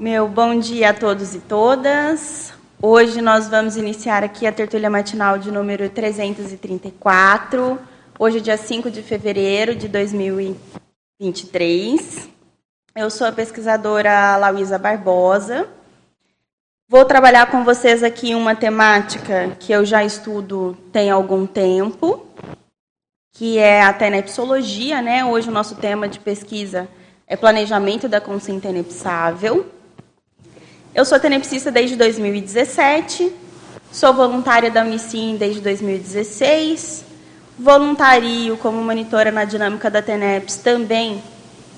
Meu bom dia a todos e todas. Hoje nós vamos iniciar aqui a tertúlia matinal de número 334. Hoje é dia 5 de fevereiro de 2023. Eu sou a pesquisadora Lauísa Barbosa. Vou trabalhar com vocês aqui uma temática que eu já estudo tem algum tempo, que é a tenepsologia, né? Hoje o nosso tema de pesquisa é planejamento da consciência tenepsável. Eu sou tenepsista desde 2017, sou voluntária da Unicim desde 2016, voluntario como monitora na dinâmica da TENEPS também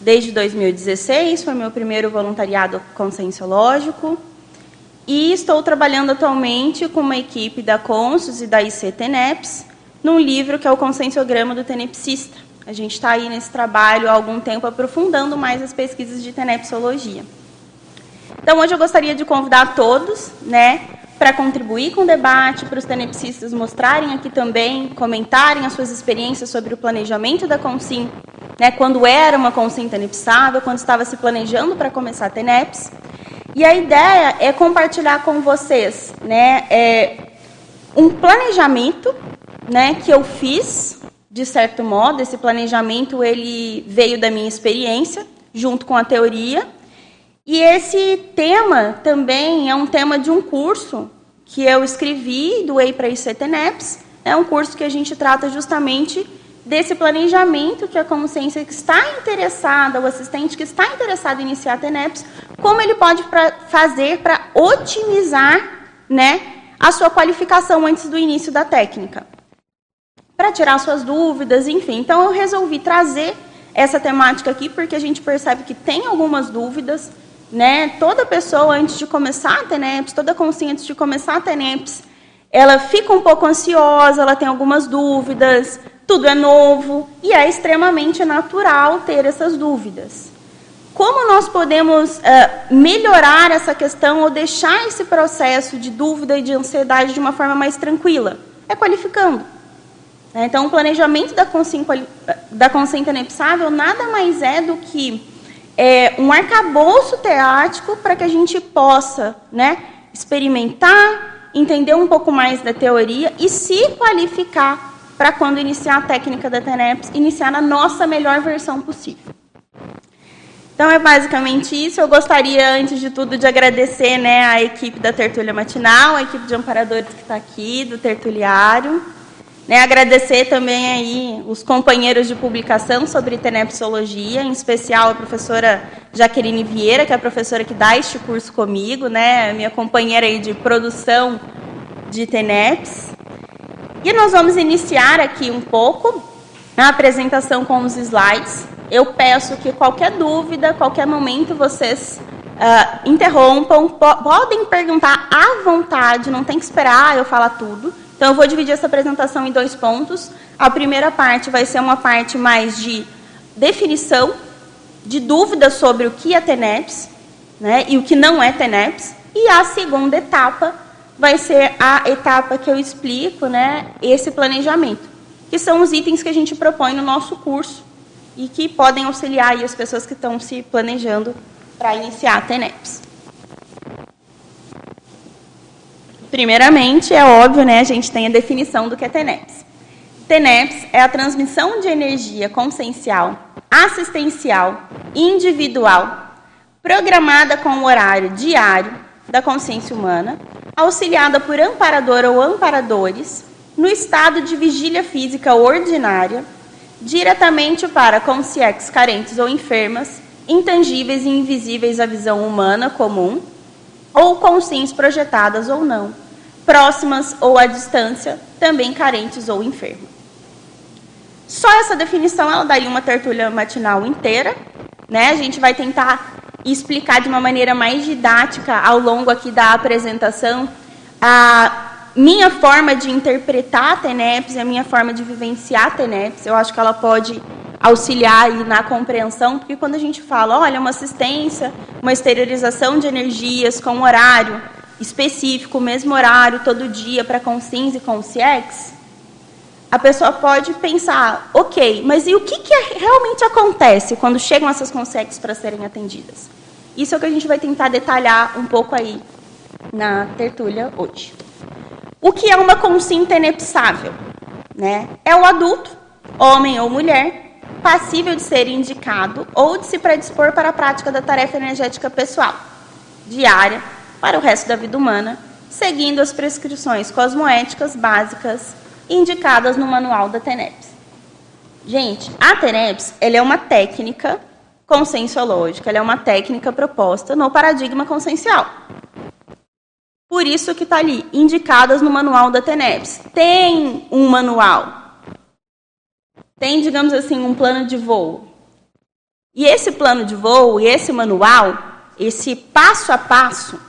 desde 2016, foi meu primeiro voluntariado conscienciológico, e estou trabalhando atualmente com uma equipe da Consus e da IC TENEPS num livro que é o Conscienciograma do Tenepsista. A gente está aí nesse trabalho há algum tempo aprofundando mais as pesquisas de tenepsologia. Então, hoje eu gostaria de convidar todos, né, para contribuir com o debate, para os tenepsistas mostrarem aqui também, comentarem as suas experiências sobre o planejamento da Consim, né, quando era uma Consim tenepsável, quando estava se planejando para começar a TENEPS. E a ideia é compartilhar com vocês, né, é, um planejamento, né, que eu fiz de certo modo, esse planejamento ele veio da minha experiência, junto com a teoria. E esse tema também é um tema de um curso que eu escrevi, doei para a ICTNEPS. É um curso que a gente trata justamente desse planejamento que a consciência que está interessada, o assistente que está interessado em iniciar a TENEPS, como ele pode pra, fazer para otimizar né, a sua qualificação antes do início da técnica para tirar suas dúvidas, enfim. Então eu resolvi trazer essa temática aqui porque a gente percebe que tem algumas dúvidas, né? Toda pessoa antes de começar a TENEPS, toda consciência antes de começar a TENEPS, ela fica um pouco ansiosa, ela tem algumas dúvidas, tudo é novo e é extremamente natural ter essas dúvidas. Como nós podemos uh, melhorar essa questão ou deixar esse processo de dúvida e de ansiedade de uma forma mais tranquila? É qualificando. Né? Então, o planejamento da consciência, da consciência inepsável nada mais é do que é, um arcabouço teático para que a gente possa né, experimentar, entender um pouco mais da teoria e se qualificar para quando iniciar a técnica da TENEPS, iniciar na nossa melhor versão possível. Então é basicamente isso. Eu gostaria, antes de tudo, de agradecer né, a equipe da Tertúlia Matinal, a equipe de amparadores que está aqui, do Tertuliário. Né, agradecer também aí os companheiros de publicação sobre tenepsologia, em especial a professora Jaqueline Vieira, que é a professora que dá este curso comigo, né, minha companheira aí de produção de TENEPS. E nós vamos iniciar aqui um pouco a apresentação com os slides. Eu peço que qualquer dúvida, qualquer momento, vocês uh, interrompam, po podem perguntar à vontade, não tem que esperar eu falar tudo. Então, eu vou dividir essa apresentação em dois pontos. A primeira parte vai ser uma parte mais de definição, de dúvidas sobre o que é TENEPS né, e o que não é TENEPS. E a segunda etapa vai ser a etapa que eu explico né, esse planejamento, que são os itens que a gente propõe no nosso curso e que podem auxiliar as pessoas que estão se planejando para iniciar a TENEPS. Primeiramente, é óbvio, né, a gente tem a definição do que é TENEPS. TENEPS é a transmissão de energia consciencial, assistencial, individual, programada com o horário diário da consciência humana, auxiliada por amparador ou amparadores, no estado de vigília física ordinária, diretamente para consciências carentes ou enfermas, intangíveis e invisíveis à visão humana comum, ou consciências projetadas ou não, próximas ou à distância, também carentes ou enfermas. Só essa definição ela daria uma tertúlia matinal inteira, né? A gente vai tentar explicar de uma maneira mais didática ao longo aqui da apresentação a minha forma de interpretar a TENEPS, a minha forma de vivenciar a TENEPS. Eu acho que ela pode auxiliar aí na compreensão, porque quando a gente fala, olha, uma assistência, uma exteriorização de energias com horário, específico, mesmo horário, todo dia, para consins e consciex, a pessoa pode pensar, ok, mas e o que, que realmente acontece quando chegam essas consciex para serem atendidas? Isso é o que a gente vai tentar detalhar um pouco aí na tertúlia hoje. O que é uma consciência inepsável? Né? É o adulto, homem ou mulher, passível de ser indicado ou de se predispor para a prática da tarefa energética pessoal, diária, para o resto da vida humana, seguindo as prescrições cosmoéticas básicas indicadas no manual da TENEPS. Gente, a TENEPS ela é uma técnica conscienciológica, ela é uma técnica proposta no paradigma consciencial. Por isso que está ali, indicadas no manual da TENEPS. Tem um manual. Tem, digamos assim, um plano de voo. E esse plano de voo e esse manual, esse passo a passo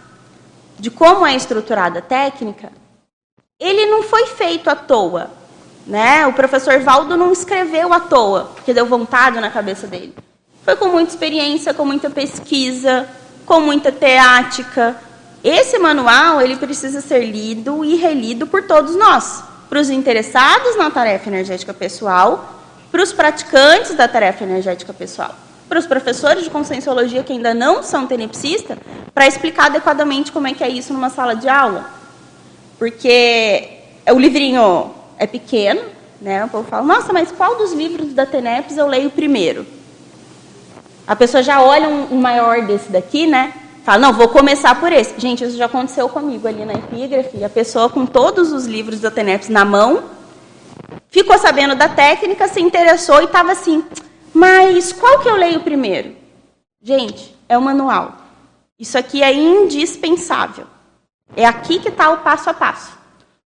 de como é estruturada a técnica, ele não foi feito à toa. Né? O professor Valdo não escreveu à toa, porque deu vontade na cabeça dele. Foi com muita experiência, com muita pesquisa, com muita teática, esse manual ele precisa ser lido e relido por todos nós, para os interessados na tarefa energética pessoal, para os praticantes da tarefa energética pessoal, para os professores de conscienciologia que ainda não são tenepsistas, para explicar adequadamente como é que é isso numa sala de aula. Porque o livrinho é pequeno, né? O povo fala, nossa, mas qual dos livros da TENEPS eu leio primeiro? A pessoa já olha um, maior desse daqui, né? Fala, não, vou começar por esse. Gente, isso já aconteceu comigo ali na epígrafe. A pessoa com todos os livros da TENEPS na mão, ficou sabendo da técnica, se interessou e estava assim, mas qual que eu leio primeiro? Gente, é o manual. Isso aqui é indispensável. É aqui que está o passo a passo.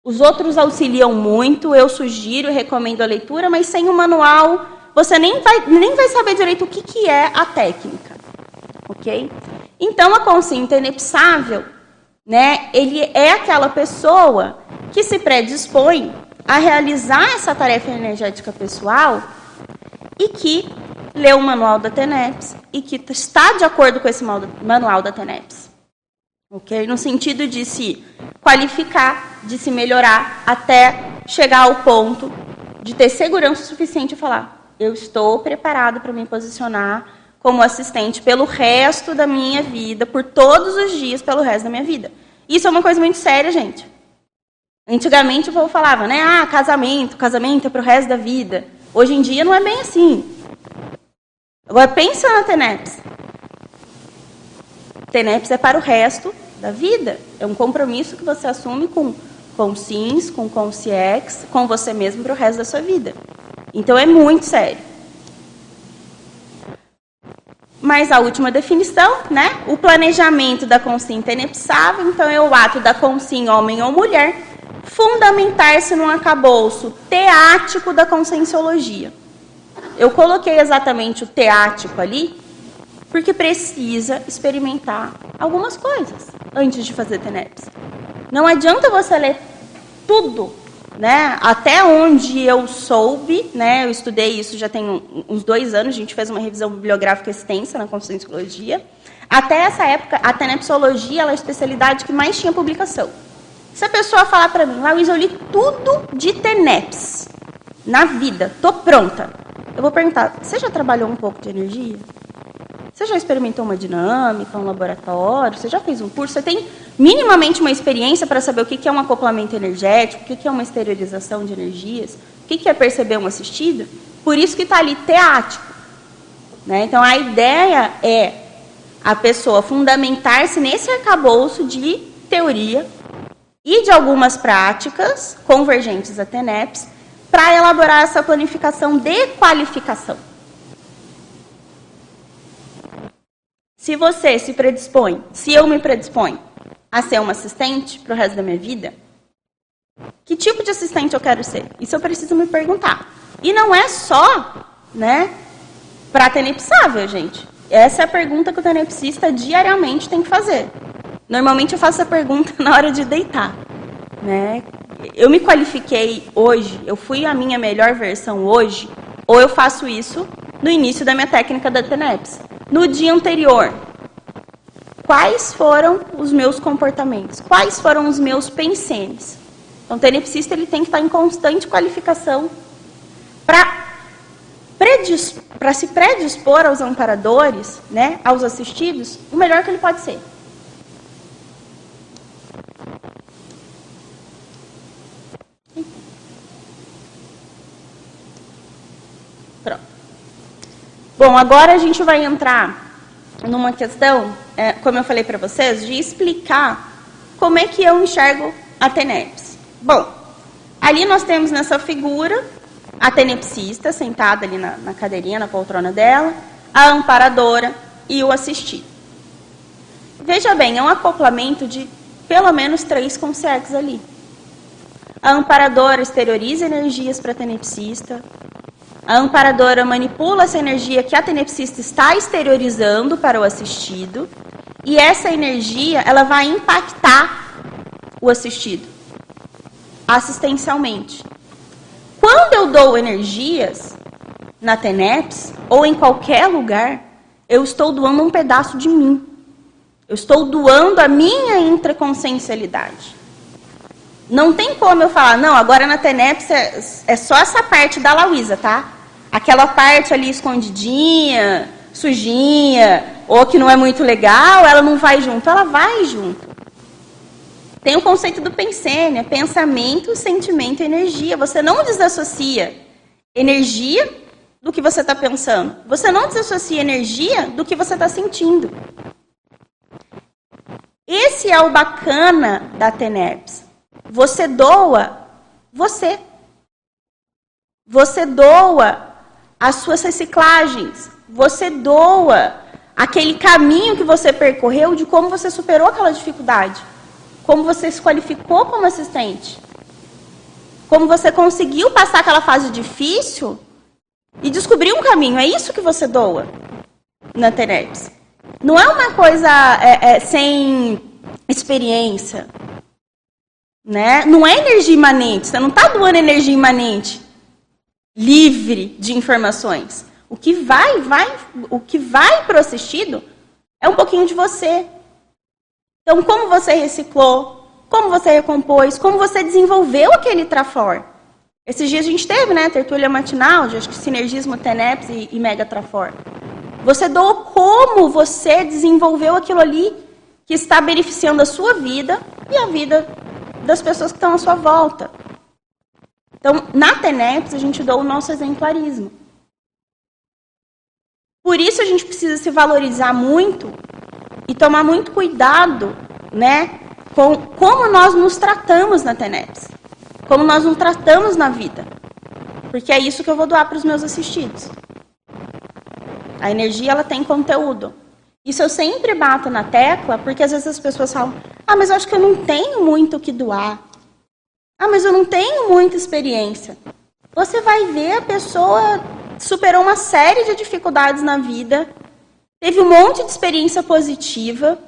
Os outros auxiliam muito, eu sugiro e recomendo a leitura, mas sem o manual, você nem vai, nem vai saber direito o que, que é a técnica. Ok? Então, a consciência inepsável, né, ele é aquela pessoa que se predispõe a realizar essa tarefa energética pessoal e que lê o manual da TENEPS e que está de acordo com esse manual da TENEPS. Ok? No sentido de se qualificar, de se melhorar, até chegar ao ponto de ter segurança suficiente e falar: eu estou preparado para me posicionar como assistente pelo resto da minha vida, por todos os dias, pelo resto da minha vida. Isso é uma coisa muito séria, gente. Antigamente o povo falava, né? Ah, casamento, casamento é para o resto da vida. Hoje em dia não é bem assim. Agora pensa na TENEPS. TENEPS é para o resto da vida. É um compromisso que você assume com, com SINS, com CONCIEX, com você mesmo para o resto da sua vida. Então é muito sério. Mas a última definição, né? O planejamento da consciência inepsável, então é o ato da consciência homem ou mulher fundamentar-se num acabouço teático da conscienciologia. Eu coloquei exatamente o teático ali porque precisa experimentar algumas coisas antes de fazer TENEPS. Não adianta você ler tudo né? Até onde eu soube, né? Eu estudei isso já tem uns dois anos. A gente fez uma revisão bibliográfica extensa na conscienciologia. Até essa época, a tenepsologia é a especialidade que mais tinha publicação. Se a pessoa falar para mim, Luiz, eu li tudo de TENEPS na vida, tô pronta. Eu vou perguntar, você já trabalhou um pouco de energia? Você já experimentou uma dinâmica, um laboratório? Você já fez um curso? Você tem minimamente uma experiência para saber o que é um acoplamento energético, o que é uma esterilização de energias, o que é perceber um assistido? Por isso que está ali teático. Né? Então, a ideia é a pessoa fundamentar-se nesse arcabouço de teoria e de algumas práticas convergentes a TENEPS para elaborar essa planificação de qualificação. Se você se predispõe, se eu me predisponho a ser uma assistente para o resto da minha vida, que tipo de assistente eu quero ser? Isso eu preciso me perguntar. E não é só, né, para tenepsável, gente. Essa é a pergunta que o tenepsista diariamente tem que fazer. Normalmente eu faço essa pergunta na hora de deitar, né? Eu me qualifiquei hoje, eu fui a minha melhor versão hoje, ou eu faço isso no início da minha técnica da TENEPS no dia anterior. Quais foram os meus comportamentos? Quais foram os meus pensenes? Então, o tenepsista ele tem que estar em constante qualificação para para se predispor aos amparadores, né, aos assistidos, o melhor que ele pode ser. Pronto. Bom, agora a gente vai entrar numa questão, é, como eu falei para vocês, de explicar como é que eu enxergo a TENEPS. Bom, ali nós temos nessa figura a tenepsista sentada ali na, na cadeirinha, na poltrona dela, a amparadora e o assistido. Veja bem, é um acoplamento de pelo menos três consegues ali. A amparadora exterioriza energias para a tenepsista. A amparadora manipula essa energia que a tenepsista está exteriorizando para o assistido. E essa energia, ela vai impactar o assistido assistencialmente. Quando eu dou energias na TENEPS ou em qualquer lugar, eu estou doando um pedaço de mim. Eu estou doando a minha intraconsciencialidade. Não tem como eu falar, não, agora na TENEPS é, é só essa parte da Lauísa, tá? Aquela parte ali escondidinha, sujinha, ou que não é muito legal, ela não vai junto. Ela vai junto. Tem o conceito do pensênia, pensamento, sentimento e energia. Você não desassocia energia do que você está pensando. Você não desassocia energia do que você está sentindo. Esse é o bacana da TENEPS. Você doa você. Você doa as suas reciclagens. Você doa aquele caminho que você percorreu de como você superou aquela dificuldade. Como você se qualificou como assistente? Como você conseguiu passar aquela fase difícil e descobrir um caminho? É isso que você doa na TENEPS. Não é uma coisa é, é, sem experiência. Né? Não é energia imanente. Você não está doando energia imanente livre de informações. O que vai, vai, o que vai para o assistido é um pouquinho de você, então, como você reciclou? Como você recompôs? Como você desenvolveu aquele Trafor? Esses dias a gente teve, né, tertúlia matinal, de acho que sinergismo TENEPS e, e Mega Trafor. Você doou como você desenvolveu aquilo ali que está beneficiando a sua vida e a vida das pessoas que estão à sua volta. Então, na TENEPS, a gente doa o nosso exemplarismo. Por isso, a gente precisa se valorizar muito e tomar muito cuidado, né, com como nós nos tratamos na TENEPS, como nós nos tratamos na vida. Porque é isso que eu vou doar para os meus assistidos. A energia ela tem conteúdo. Isso eu sempre bato na tecla, porque às vezes as pessoas falam: "Ah, mas eu acho que eu não tenho muito o que doar. Ah, mas eu não tenho muita experiência". Você vai ver a pessoa superou uma série de dificuldades na vida teve um monte de experiência positiva,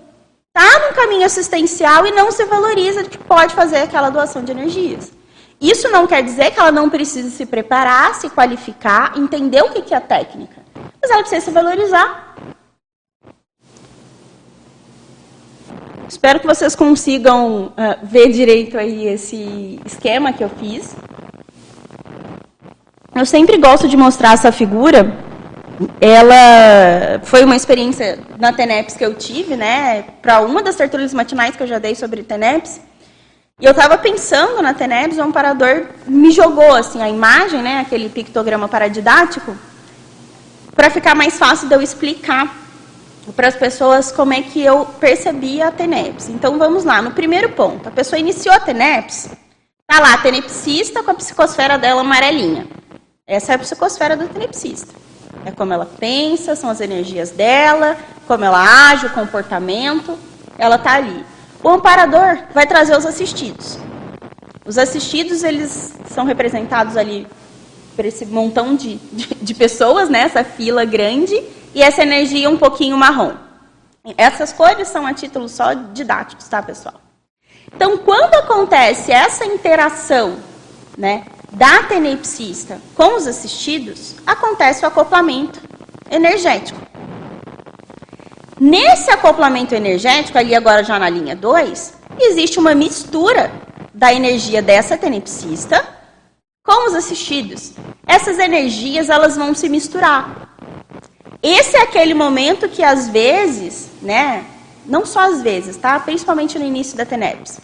está no caminho assistencial e não se valoriza de que pode fazer aquela doação de energias. Isso não quer dizer que ela não precisa se preparar, se qualificar, entender o que é a técnica. Mas ela precisa se valorizar. Espero que vocês consigam uh, ver direito aí esse esquema que eu fiz. Eu sempre gosto de mostrar essa figura ela foi uma experiência na TENEPS que eu tive, né, para uma das tertúlias matinais que eu já dei sobre TENEPS. E eu estava pensando na TENEPS, o amparador me jogou assim a imagem, né, aquele pictograma paradidático, para ficar mais fácil de eu explicar para as pessoas como é que eu percebia a TENEPS. Então vamos lá, no primeiro ponto, a pessoa iniciou a TENEPS, tá lá a tenepsista com a psicosfera dela amarelinha. Essa é a psicosfera do tenepsista. É como ela pensa, são as energias dela, como ela age, o comportamento. Ela está ali. O amparador vai trazer os assistidos. Os assistidos, eles são representados ali por esse montão de, de, de pessoas, né? essa fila grande, e essa energia um pouquinho marrom. Essas cores são a título só didáticos, tá, pessoal? Então, quando acontece essa interação né, da tenepsista com os assistidos, acontece o acoplamento energético. Nesse acoplamento energético, ali agora já na linha 2, existe uma mistura da energia dessa tenepsista com os assistidos. essas energias elas vão se misturar. Esse é aquele momento que às vezes, né, não só às vezes, tá? Principalmente no início da TENEPS.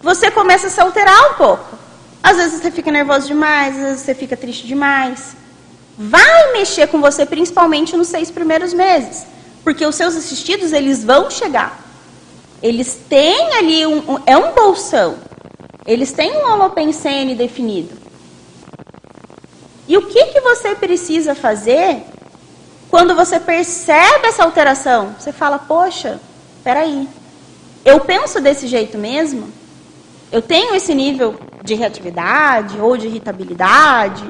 Você começa a se alterar um pouco. Às vezes você fica nervoso demais, às vezes você fica triste demais. Vai mexer com você principalmente nos seis primeiros meses. Porque os seus assistidos, eles vão chegar. Eles têm ali um, um é um bolsão. Eles têm um holopensene definido. E o que, que você precisa fazer quando você percebe essa alteração? Você fala, poxa, peraí, eu penso desse jeito mesmo? Eu tenho esse nível de reatividade ou de irritabilidade?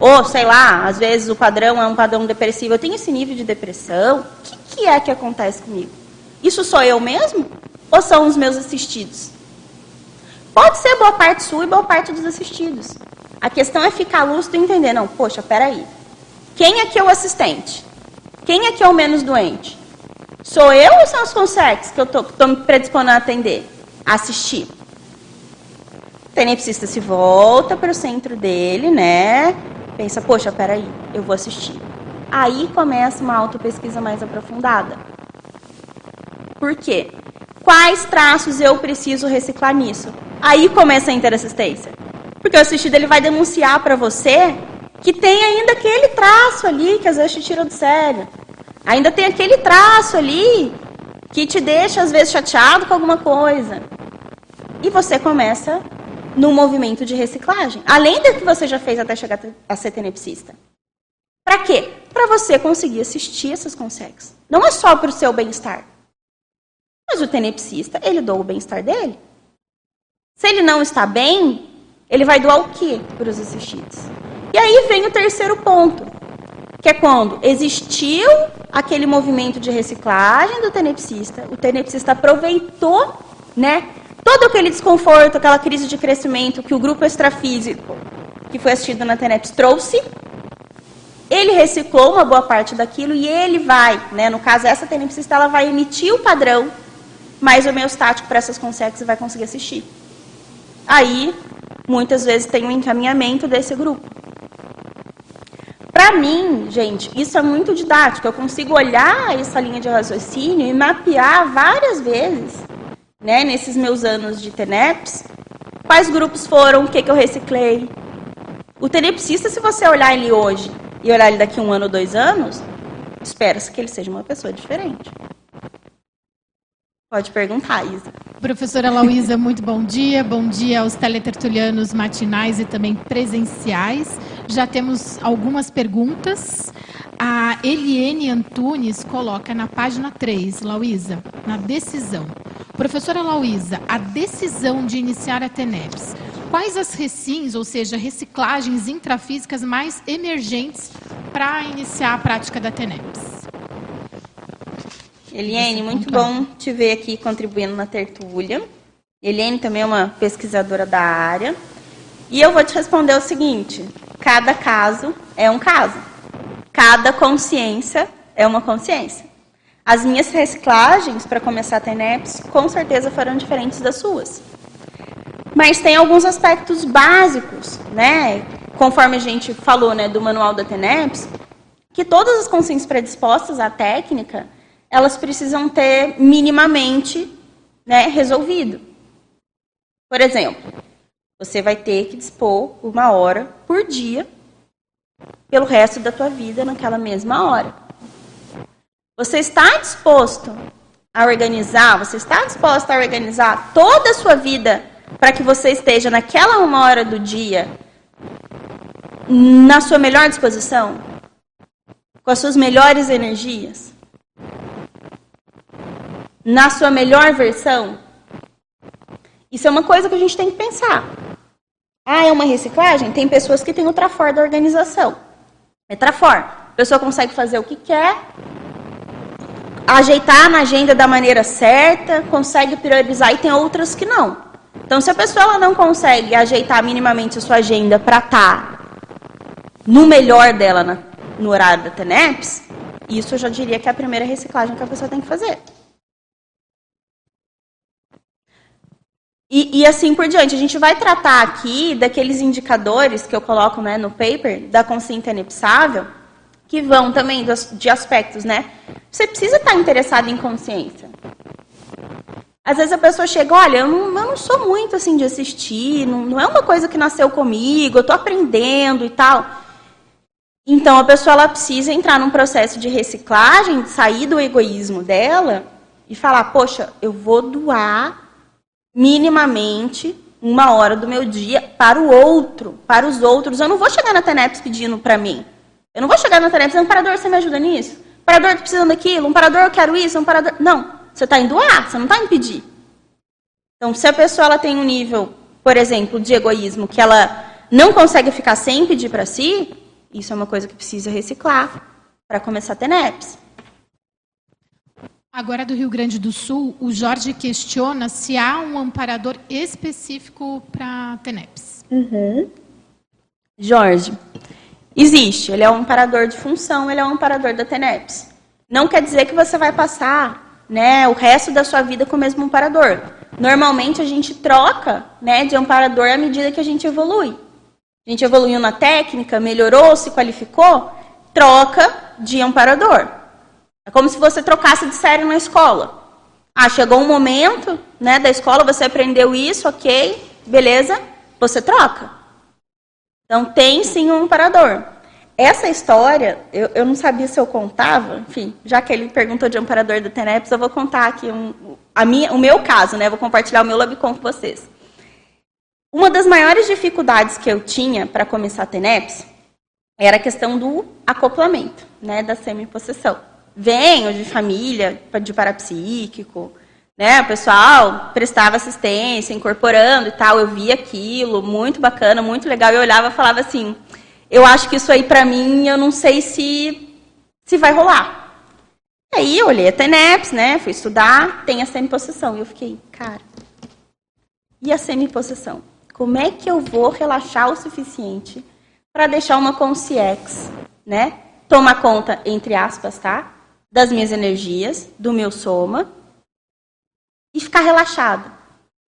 Ou, sei lá, às vezes o padrão é um padrão depressivo. Eu tenho esse nível de depressão. O que, que é que acontece comigo? Isso sou eu mesmo? Ou são os meus assistidos? Pode ser boa parte sua e boa parte dos assistidos. A questão é ficar lúcido e entender, não, poxa, peraí. Quem é que é o assistente? Quem é que é o menos doente? Sou eu ou são os consex que eu estou me predispondo a atender, a assistir? O tenepsista se volta para o centro dele, né? Pensa, poxa, peraí, eu vou assistir. Aí começa uma autopesquisa mais aprofundada. Por quê? Quais traços eu preciso reciclar nisso? Aí começa a interassistência. Porque o assistido ele vai denunciar para você que tem ainda aquele traço ali que às vezes te tira do sério. Ainda tem aquele traço ali que te deixa às vezes chateado com alguma coisa. E você começa no movimento de reciclagem, além do que você já fez até chegar a ser tenepsista. Para quê? Para você conseguir assistir essas consegues. Não é só para o seu bem-estar. Mas o tenepsista, ele doa o bem-estar dele. Se ele não está bem, ele vai doar o quê para os assistidos? E aí vem o terceiro ponto, que é quando existiu aquele movimento de reciclagem do tenepsista, o tenepsista aproveitou, né, todo aquele desconforto, aquela crise de crescimento que o grupo extrafísico que foi assistido na TENEPS trouxe, ele reciclou uma boa parte daquilo e ele vai, né, no caso essa tenepsista, ela vai emitir o padrão mais homeostático para essas consegues e vai conseguir assistir. Aí, muitas vezes tem um encaminhamento desse grupo. Para mim, gente, isso é muito didático. Eu consigo olhar essa linha de raciocínio e mapear várias vezes, né, nesses meus anos de TENEPS, quais grupos foram, o que, que eu reciclei. O tenepsista, se você olhar ele hoje e olhar ele daqui um ano, dois anos, espera-se que ele seja uma pessoa diferente. Pode perguntar, Isa. Professora Lauísa, muito bom dia. Bom dia aos teletertulianos matinais e também presenciais. Já temos algumas perguntas. A Eliene Antunes coloca na página 3, Lauísa, na decisão. Professora Lauísa, a decisão de iniciar a TENEPS, quais as recins, ou seja, reciclagens intrafísicas mais emergentes para iniciar a prática da TENEPS? Eliane, muito bom te ver aqui contribuindo na tertúlia. Eliane também é uma pesquisadora da área. E eu vou te responder o seguinte: cada caso é um caso. Cada consciência é uma consciência. As minhas reciclagens para começar a ter NEPs com certeza foram diferentes das suas. Mas tem alguns aspectos básicos, né? Conforme a gente falou, né, do manual da TENEPS, que todas as consciências predispostas à técnica, elas precisam ter minimamente né, resolvido. Por exemplo, você vai ter que dispor uma hora por dia pelo resto da tua vida naquela mesma hora. Você está disposto a organizar, você está disposta a organizar toda a sua vida para que você esteja naquela uma hora do dia na sua melhor disposição? Com as suas melhores energias? Na sua melhor versão? Isso é uma coisa que a gente tem que pensar. Ah, é uma reciclagem? Tem pessoas que têm o trafor da organização. É trafor. A pessoa consegue fazer o que quer, ajeitar na agenda da maneira certa, consegue priorizar e tem outras que não. Então, se a pessoa não consegue ajeitar minimamente a sua agenda para estar tá no melhor dela na, no horário da TENEPS, isso eu já diria que é a primeira reciclagem que a pessoa tem que fazer. E, e, assim por diante. A gente vai tratar aqui daqueles indicadores que eu coloco né, no paper da consciência inepsável, que vão também dos, de aspectos, né? Você precisa estar interessado em consciência. Às vezes a pessoa chega, olha, eu não, eu não sou muito assim de assistir, não, não, é uma coisa que nasceu comigo, eu estou aprendendo e tal. Então a pessoa ela precisa entrar num processo de reciclagem, sair do egoísmo dela e falar, poxa, eu vou doar minimamente uma hora do meu dia para o outro, para os outros. Eu não vou chegar na TENEPS pedindo para mim. Eu não vou chegar na TENEPS dizendo, parador, você me ajuda nisso? Parador, estou precisando daquilo. Um parador, eu quero isso. Um parador... Não. Você está em doar, você não está em pedir. Então, se a pessoa ela tem um nível, por exemplo, de egoísmo, que ela não consegue ficar sem pedir para si, isso é uma coisa que precisa reciclar para começar a ter NEPs. Agora do Rio Grande do Sul, o Jorge questiona se há um amparador específico para TENEPS. Uhum. Jorge, existe. Ele é um amparador de função, ele é um amparador da TENEPS. Não quer dizer que você vai passar né, o resto da sua vida com o mesmo amparador. Normalmente a gente troca né, de amparador à medida que a gente evolui. A gente evoluiu na técnica, melhorou, se qualificou, troca de amparador. É como se você trocasse de série na escola. Ah, chegou um momento né, da escola, você aprendeu isso, ok, beleza, você troca. Então tem sim um amparador. Essa história, eu, eu não sabia se eu contava, enfim, já que ele perguntou de amparador do TENEPS, eu vou contar aqui um, a minha, o meu caso, né? Vou compartilhar o meu LabCon com vocês. Uma das maiores dificuldades que eu tinha para começar a TENEPS era a questão do acoplamento, né, da semipossessão. Venho de família de parapsíquico, né, o pessoal prestava assistência, incorporando e tal, eu via aquilo, muito bacana, muito legal, eu olhava e falava assim, eu acho que isso aí para mim, eu não sei se, se vai rolar. Aí eu olhei a TENEPS, né? Fui estudar, tem a semipossessão. E eu fiquei, cara, e a semipossessão? Como é que eu vou relaxar o suficiente para deixar uma consciex, né? Tomar conta, entre aspas, tá? Das minhas energias, do meu soma, e ficar relaxado.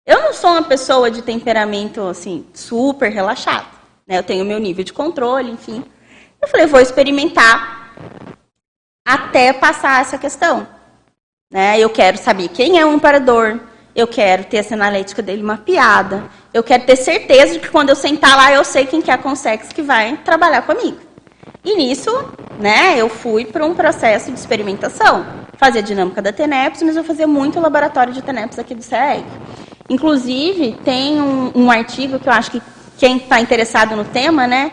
Eu não sou uma pessoa de temperamento, assim, super relaxado. Né? Eu tenho meu nível de controle, enfim. Eu falei, vou experimentar até passar essa questão. Né? Eu quero saber quem é o amparador, eu quero ter a sinalética dele mapeada, eu quero ter certeza de que quando eu sentar lá eu sei quem que é a Consex que vai trabalhar comigo. E nisso, né, eu fui para um processo de experimentação. Fazia dinâmica da TENEPS, mas eu fazia muito laboratório de TENEPS aqui do CEEG. Inclusive, tem um, um artigo que eu acho que quem está interessado no tema, né?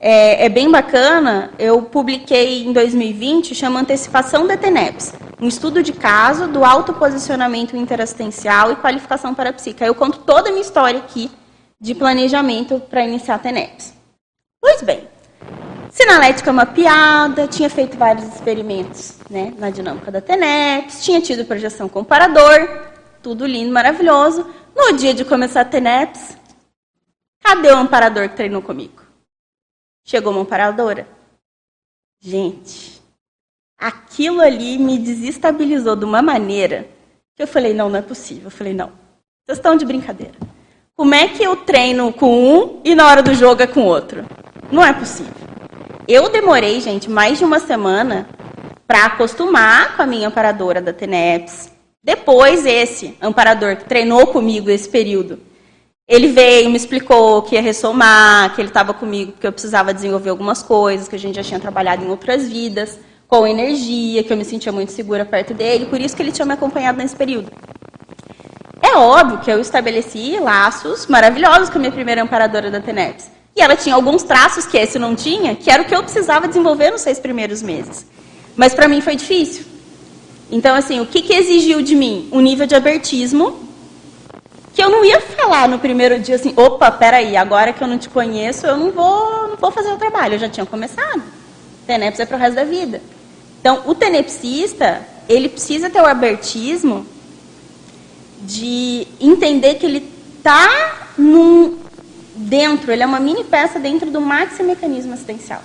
É, é, bem bacana. Eu publiquei em 2020, chama Antecipação da TENEPS, um estudo de caso do autoposicionamento interassistencial e qualificação para psica. Eu conto toda a minha história aqui de planejamento para iniciar a TENEPS. Pois bem, sinalética mapeada, tinha feito vários experimentos né, na dinâmica da TENEPS, tinha tido projeção comparador, tudo lindo, maravilhoso. No dia de começar a TENEPS, Cadê o amparador que treinou comigo? Chegou uma amparadora. Gente, aquilo ali me desestabilizou de uma maneira que eu falei, não, não é possível. Eu falei, não, vocês estão de brincadeira. Como é que eu treino com um e na hora do jogo é com outro? Não é possível. Eu demorei, gente, mais de uma semana para acostumar com a minha amparadora da TENEPS. Depois, esse amparador que treinou comigo esse período ele veio, me explicou que ia ressomar, que ele estava comigo porque eu precisava desenvolver algumas coisas, que a gente já tinha trabalhado em outras vidas, com energia, que eu me sentia muito segura perto dele, por isso que ele tinha me acompanhado nesse período. É óbvio que eu estabeleci laços maravilhosos com a minha primeira amparadora da TENEPS. E ela tinha alguns traços que esse não tinha, que era o que eu precisava desenvolver nos seis primeiros meses. Mas para mim foi difícil. Então, assim, o que, que exigiu de mim? Um nível de abertismo que eu não ia falar no primeiro dia assim, opa, peraí, agora que eu não te conheço, eu não vou, não vou fazer o trabalho. Eu já tinha começado. Teneps é para o resto da vida. Então, o tenepsista, ele precisa ter o abertismo de entender que ele está dentro, ele é uma mini peça dentro do maxi mecanismo assistencial.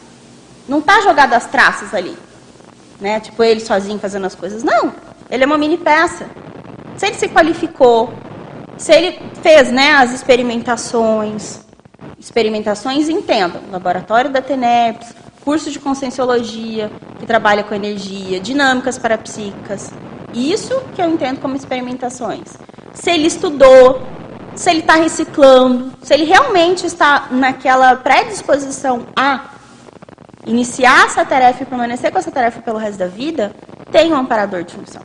Não está jogado as traças ali. Né? Tipo, ele sozinho fazendo as coisas. Não, ele é uma mini peça. Se ele se qualificou, Se ele fez né, as experimentações, experimentações, entendam, laboratório da TENEPS, curso de conscienciologia, que trabalha com energia, dinâmicas parapsíquicas. Isso que eu entendo como experimentações. Se ele estudou, se ele está reciclando, se ele realmente está naquela predisposição a iniciar essa tarefa e permanecer com essa tarefa pelo resto da vida, tem um amparador de função.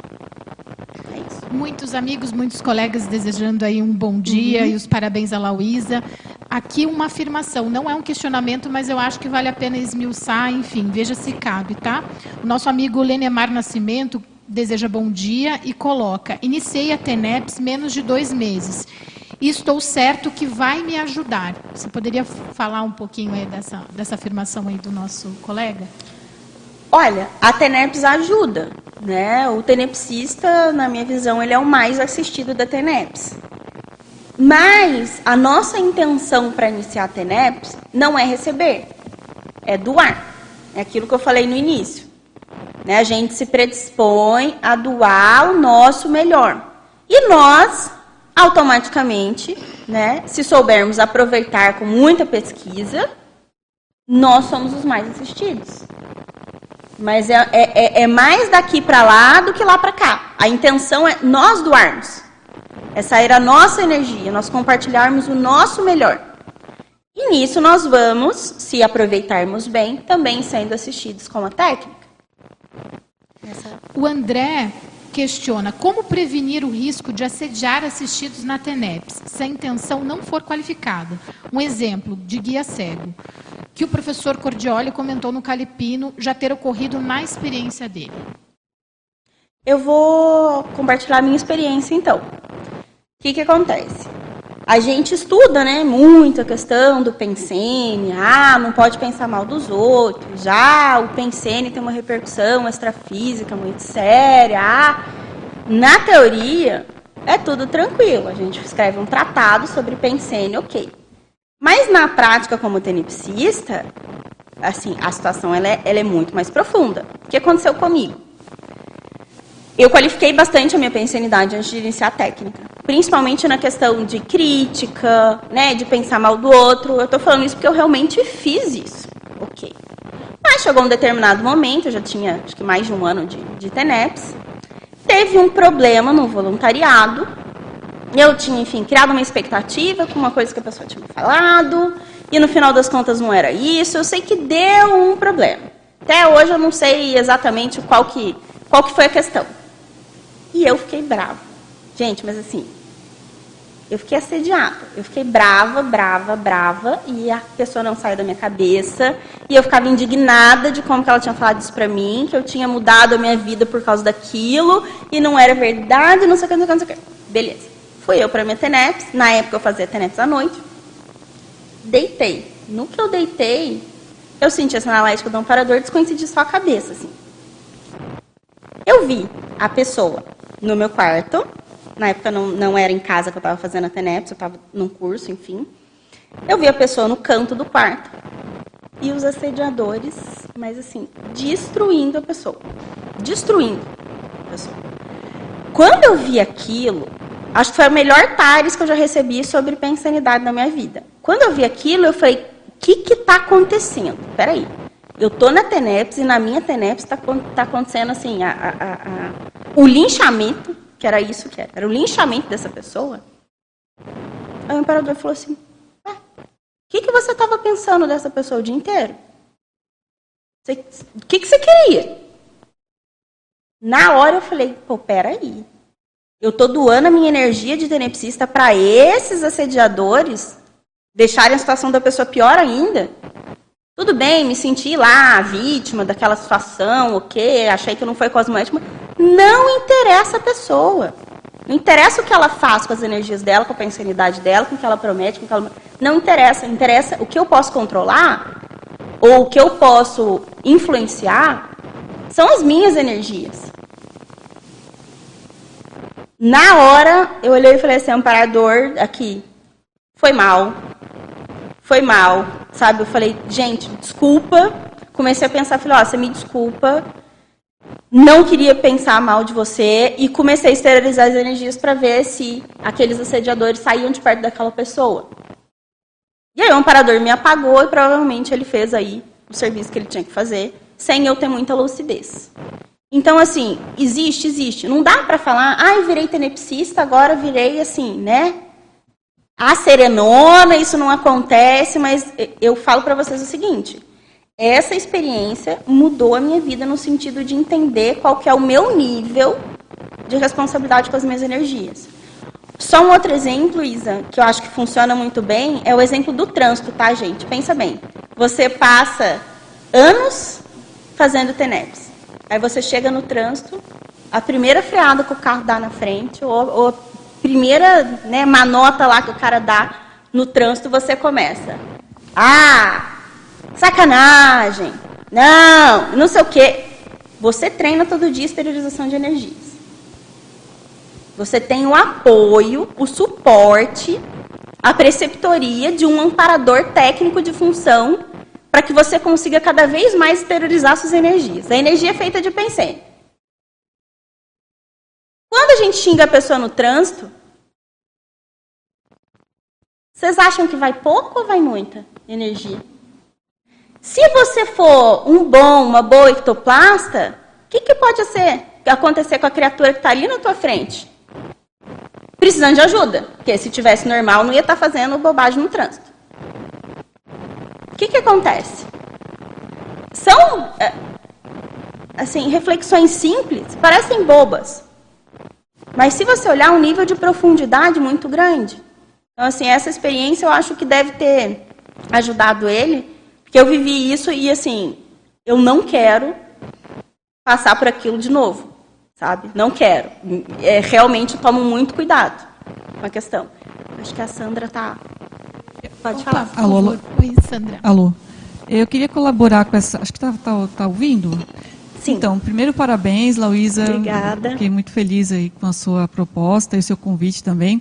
É muitos amigos, muitos colegas desejando aí um bom dia uhum. e os parabéns à Lauísa. Aqui uma afirmação, não é um questionamento, mas eu acho que vale a pena esmiuçar, enfim, veja se cabe, tá? O nosso amigo Lenemar Nascimento deseja bom dia e coloca: iniciei a TENEPS menos de dois meses e estou certo que vai me ajudar. Você poderia falar um pouquinho aí dessa, dessa afirmação aí do nosso colega? Olha, a TENEPS ajuda, né? O tenepsista, na minha visão, ele é o mais assistido da TENEPS. Mas a nossa intenção para iniciar a TENEPS não é receber, é doar. É aquilo que eu falei no início. Né? A gente se predispõe a doar o nosso melhor. E nós, automaticamente, né, se soubermos aproveitar com muita pesquisa, nós somos os mais assistidos. Mas é, é, é, é mais daqui para lá do que lá para cá. A intenção é nós doarmos. É sair a nossa energia, nós compartilharmos o nosso melhor. E nisso nós vamos, se aproveitarmos bem, também sendo assistidos com a técnica. O André questiona como prevenir o risco de assediar assistidos na TENEPS, se a intenção não for qualificada. Um exemplo de guia cego, que o professor Cordioli comentou no Calipino já ter ocorrido na experiência dele. Eu vou compartilhar a minha experiência, então que, que acontece? A gente estuda, né, muito a questão do pensene, ah, não pode pensar mal dos outros, já ah, o pensene tem uma repercussão extrafísica muito séria, ah, na teoria é tudo tranquilo, a gente escreve um tratado sobre pensene, ok. Mas na prática, como tenepsista, assim, a situação ela é, ela é muito mais profunda. O que aconteceu comigo? Eu qualifiquei bastante a minha pensionidade antes de iniciar a técnica. Principalmente na questão de crítica, né, de pensar mal do outro. Eu estou falando isso porque eu realmente fiz isso. Ok. Mas chegou um determinado momento, eu já tinha acho que mais de um ano de, de TENEPS. Teve um problema no voluntariado. Eu tinha, enfim, criado uma expectativa com uma coisa que a pessoa tinha me falado. E no final das contas não era isso. Eu sei que deu um problema. Até hoje eu não sei exatamente qual que, qual que foi a questão. E eu fiquei brava. Gente, mas assim, eu fiquei assediada. Eu fiquei brava, brava, brava, e a pessoa não saiu da minha cabeça. E eu ficava indignada de como que ela tinha falado isso pra mim, que eu tinha mudado a minha vida por causa daquilo, e não era verdade, não sei o que, não sei o que, não sei o que. Beleza. Fui eu pra minha TENEPS, na época eu fazia TENEPS à noite. Deitei. No que eu deitei, eu senti a sinalética do amparador, descoincidi só a cabeça, assim. Eu vi a pessoa no meu quarto. Na época não, não era em casa que eu estava fazendo a TENEPS, eu estava num curso, enfim. Eu vi a pessoa no canto do quarto e os assediadores, mas assim, destruindo a pessoa. Destruindo a pessoa. Quando eu vi aquilo, acho que foi o melhor TARES que eu já recebi sobre pensanidade na minha vida. Quando eu vi aquilo, eu falei, o que está acontecendo? Peraí, eu tô na TENEPS e na minha TENEPS está tá acontecendo assim, a, a, a, o linchamento, que era isso que era, era o linchamento dessa pessoa. Aí o imperador falou assim: o que, que você estava pensando dessa pessoa o dia inteiro? O que, que você queria? Na hora eu falei: pô, peraí. Eu tô doando a minha energia de tenepsista para esses assediadores deixarem a situação da pessoa pior ainda. Tudo bem, me senti lá vítima daquela situação, ok, achei que não foi cosmético. Não interessa a pessoa. Não interessa o que ela faz com as energias dela, com a pensanidade dela, com o que ela promete, com o que ela... Não interessa. Interessa o que eu posso controlar ou o que eu posso influenciar são as minhas energias. Na hora, eu olhei e falei assim, amparador, aqui, foi mal, foi mal, sabe? Eu falei, gente, desculpa. Comecei a pensar, falei, ó, você me desculpa, não queria pensar mal de você e comecei a esterilizar as energias para ver se aqueles assediadores saíam de perto daquela pessoa. E aí o amparador me apagou e provavelmente ele fez aí o serviço que ele tinha que fazer, sem eu ter muita lucidez. Então, assim, existe, existe. Não dá para falar, eu virei tenepsista, agora virei assim, né? A serenona, isso não acontece, mas eu falo para vocês o seguinte: essa experiência mudou a minha vida no sentido de entender qual que é o meu nível de responsabilidade com as minhas energias. Só um outro exemplo, Isa, que eu acho que funciona muito bem, é o exemplo do trânsito, tá, gente? Pensa bem. Você passa anos fazendo TENEPS. Aí você chega no trânsito, a primeira freada que o carro dá na frente, ou, ou primeira né, manota lá que o cara dá no trânsito, você começa. Ah, sacanagem, não, não sei o quê. Você treina todo dia esterilização de energias. Você tem o apoio, o suporte, a preceptoria de um amparador técnico de função para que você consiga cada vez mais esterilizar suas energias. A energia é feita de pensei. Quando a gente xinga a pessoa no trânsito, vocês acham que vai pouco ou vai muita energia? Se você for um bom, uma boa ectoplasta, o que, que pode ser, acontecer com a criatura que está ali na tua frente? Precisando de ajuda. Porque se tivesse normal, não ia estar tá fazendo bobagem no trânsito. O que, que acontece? São, é, assim, reflexões simples, parecem bobas. Mas se você olhar, um nível de profundidade muito grande. Então, assim, essa experiência eu acho que deve ter ajudado ele que eu vivi isso e assim, eu não quero passar por aquilo de novo, sabe? Não quero. É, realmente tomo muito cuidado com a questão. Acho que a Sandra tá. Pode falar. Alô, alô. Oi, Sandra. Alô. Eu queria colaborar com essa. Acho que tá, tá, tá ouvindo? Sim. Então, primeiro parabéns, Lauísa. Obrigada. Fiquei muito feliz aí com a sua proposta e seu convite também.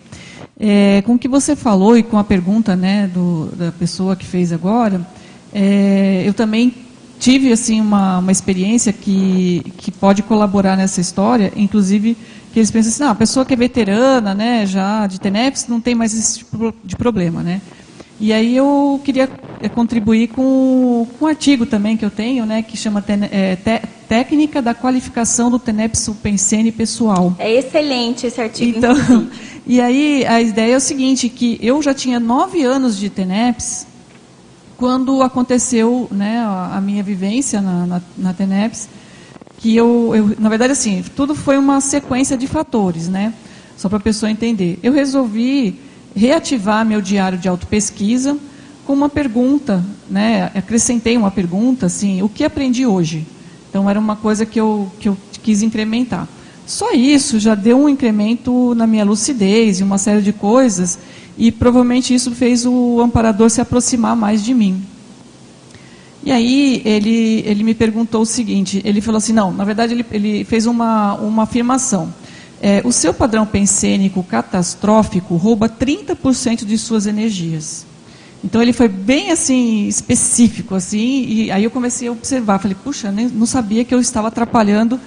É, com o que você falou e com a pergunta né, do, da pessoa que fez agora, é, eu também tive assim uma, uma experiência que, que pode colaborar nessa história, inclusive que eles pensam assim, ah, a pessoa que é veterana, né, já de TENEPS, não tem mais esse tipo de problema, né? E aí eu queria é, contribuir com, com um artigo também que eu tenho, né, que chama é, te, Técnica da Qualificação do TENEPS Supensene Pessoal. É excelente esse artigo. Então, e aí a ideia é o seguinte, que eu já tinha nove anos de TENEPS quando aconteceu né, a, minha vivência na, na, na TENEPS, que eu, eu, na verdade, assim, tudo foi uma sequência de fatores, né? Só para a pessoa entender. Eu resolvi reativar meu diário de autopesquisa com uma pergunta, né? Acrescentei uma pergunta, assim, o que aprendi hoje? Então, era uma coisa que eu, que eu quis incrementar. Só isso já deu um incremento na minha lucidez e uma série de coisas e provavelmente isso fez o amparador se aproximar mais de mim. E aí ele, ele me perguntou o seguinte, ele falou assim, não, na verdade ele, ele fez uma, uma afirmação. É, o seu padrão pensênico catastrófico rouba 30% de suas energias. Então ele foi bem assim específico assim e aí eu comecei a observar, falei, puxa, nem, não sabia que eu estava atrapalhando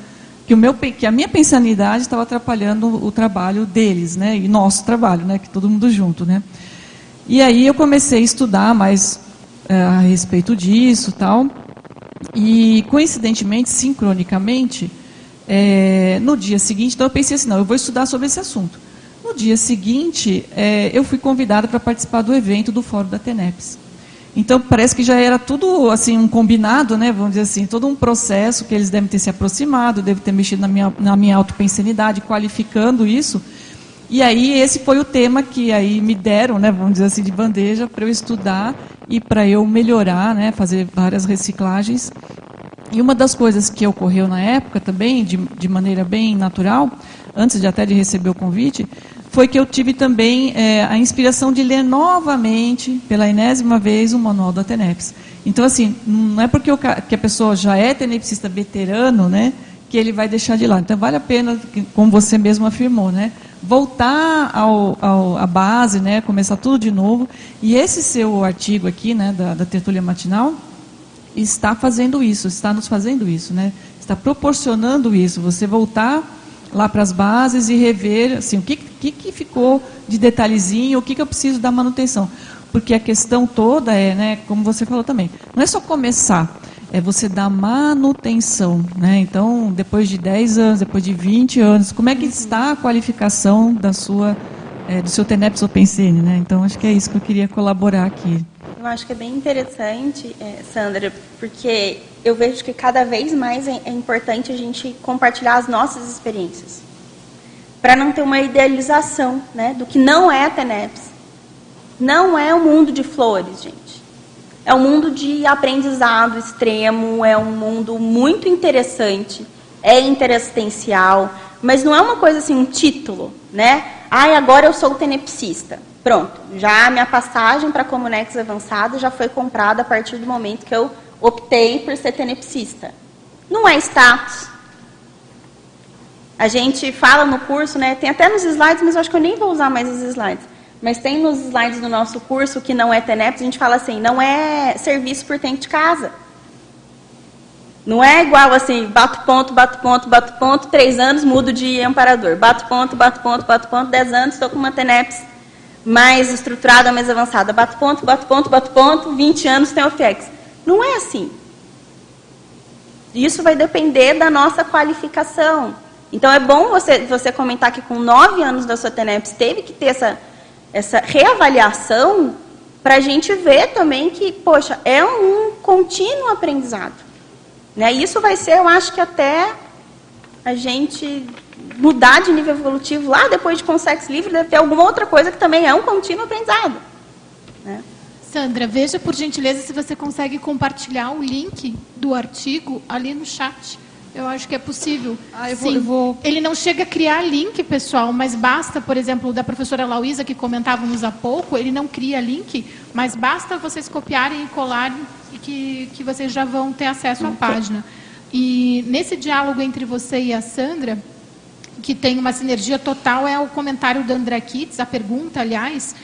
que, o meu, que a minha pensanidade estava atrapalhando o trabalho deles, né? E nosso trabalho, né? Que todo mundo junto, né? E aí eu comecei a estudar mais é, a respeito disso, tal. E coincidentemente, sincronicamente, é, no dia seguinte, então eu pensei assim, não, eu vou estudar sobre esse assunto. No dia seguinte, é, eu fui convidada para participar do evento do Fórum da TENEPS. Então parece que já era tudo assim um combinado, né? Vamos dizer assim, todo um processo que eles devem ter se aproximado, devem ter mexido na minha, na minha autopensanidade, qualificando isso. E aí esse foi o tema que aí me deram, né? Vamos dizer assim, de bandeja para eu estudar e para eu melhorar, né? Fazer várias reciclagens. E uma das coisas que ocorreu na época também, de, de maneira bem natural, antes de até de receber o convite, foi que eu tive também é, a inspiração de ler novamente, pela enésima vez, o manual da TENEPS. Então, assim, não é porque que a pessoa já é tenepsista veterano, né, que ele vai deixar de lado. Então, vale a pena, como você mesmo afirmou, né, voltar ao, ao, à base, né, começar tudo de novo. E esse seu artigo aqui, né, da, da tertúlia matinal, está fazendo isso, está nos fazendo isso, né? Está proporcionando isso. Você voltar lá para as bases e rever assim, o que, que, que ficou de detalhezinho, o que, que eu preciso da manutenção. Porque a questão toda é, né, como você falou também, não é só começar, é você dar manutenção. Né? Então, depois de 10 anos, depois de 20 anos, como é que está a qualificação da sua, é, do seu TENEPS OpenCN? Né? Então, acho que é isso que eu queria colaborar aqui. Eu acho que é bem interessante, é, Sandra, porque eu vejo que cada vez mais é, é importante a gente compartilhar as nossas experiências. Para não ter uma idealização né, do que não é a TENEPS. Não é um mundo de flores, gente. É um mundo de aprendizado extremo, é um mundo muito interessante, é interassistencial, mas não é uma coisa assim, um título, né? Ai, agora eu sou tenepsista. Pronto, já a minha passagem para Comunex avançada já foi comprada a partir do momento que eu optei por ser tenepsista. Não é status. A gente fala no curso, né? Tem até nos slides, mas eu acho que eu nem vou usar mais os slides. Mas tem nos slides do nosso curso que não é TENEPS, a gente fala assim, não é serviço por tempo de casa. Não é igual assim, bato ponto, bato ponto, bato ponto, três anos, mudo de amparador. Bato ponto, bato ponto, bato ponto, dez anos, estou com uma TENEPS mais estruturada, mais avançada. Bato ponto, bato ponto, bato ponto, 20 anos tem OFIEX. Não é assim. Isso vai depender da nossa qualificação. Então é bom você, você comentar que com nove anos da sua TENEPS teve que ter essa, essa reavaliação para a gente ver também que, poxa, é um contínuo aprendizado. Né? Isso vai ser, eu acho que até a gente mudar de nível evolutivo lá depois de Consex Livre, deve ter alguma outra coisa que também é um contínuo aprendizado. Né? Sandra, veja por gentileza se você consegue compartilhar o link do artigo ali no chat. Eu acho que é possível. Ah, eu vou, Sim. Eu vou... Ele não chega a criar link, pessoal, mas basta, por exemplo, da professora Lauísa, que comentávamos há pouco, ele não cria link, mas basta vocês copiarem e colarem e que, que vocês já vão ter acesso à página. E nesse diálogo entre você e a Sandra, que tem uma sinergia total, é o comentário da André Kitts, a pergunta, aliás,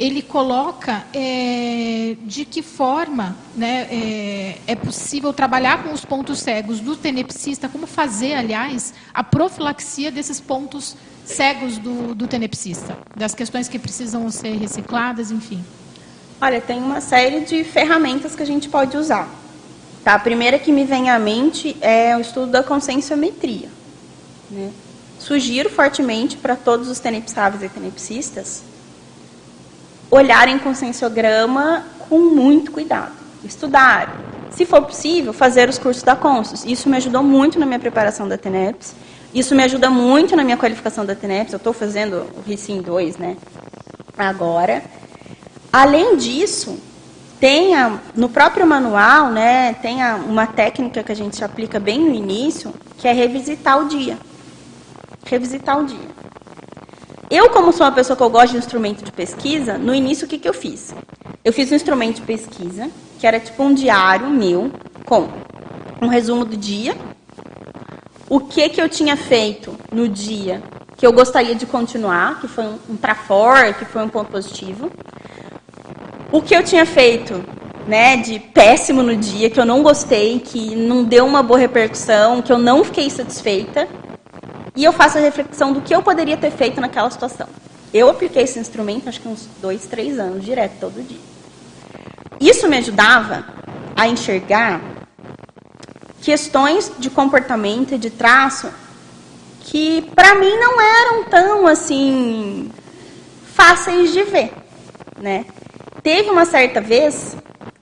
ele coloca é, de que forma né, é, é, possível trabalhar com os pontos cegos do tenepsista, como fazer, aliás, a profilaxia desses pontos cegos do, do tenepsista, das questões que precisam ser recicladas, enfim. Olha, tem uma série de ferramentas que a gente pode usar. Tá? A primeira que me vem à mente é o estudo da conscienciometria. Né? Sugiro fortemente para todos os tenepsáveis e tenepsistas olharem conscienciograma com muito cuidado, estudar, se for possível, fazer os cursos da Consus. Isso me ajudou muito na minha preparação da TENEPS, isso me ajuda muito na minha qualificação da TENEPS, eu estou fazendo o RICIM 2, né, agora. Além disso, tem a, no próprio manual, né, tem a, uma técnica que a gente aplica bem no início, que é revisitar o dia. Revisitar o dia. Eu, como sou uma pessoa que eu gosto de instrumento de pesquisa, no início o que, que eu fiz? Eu fiz um instrumento de pesquisa, que era tipo um diário meu, com um resumo do dia, o que, que eu tinha feito no dia que eu gostaria de continuar, que foi um, um trafor, que foi um ponto positivo, o que eu tinha feito né, de péssimo no dia, que eu não gostei, que não deu uma boa repercussão, que eu não fiquei satisfeita, e eu faço a reflexão do que eu poderia ter feito naquela situação. Eu apliquei esse instrumento, acho que uns dois, três anos, direto, todo dia. Isso me ajudava a enxergar questões de comportamento e de traço que, para mim, não eram tão, assim, fáceis de ver, né? Teve uma certa vez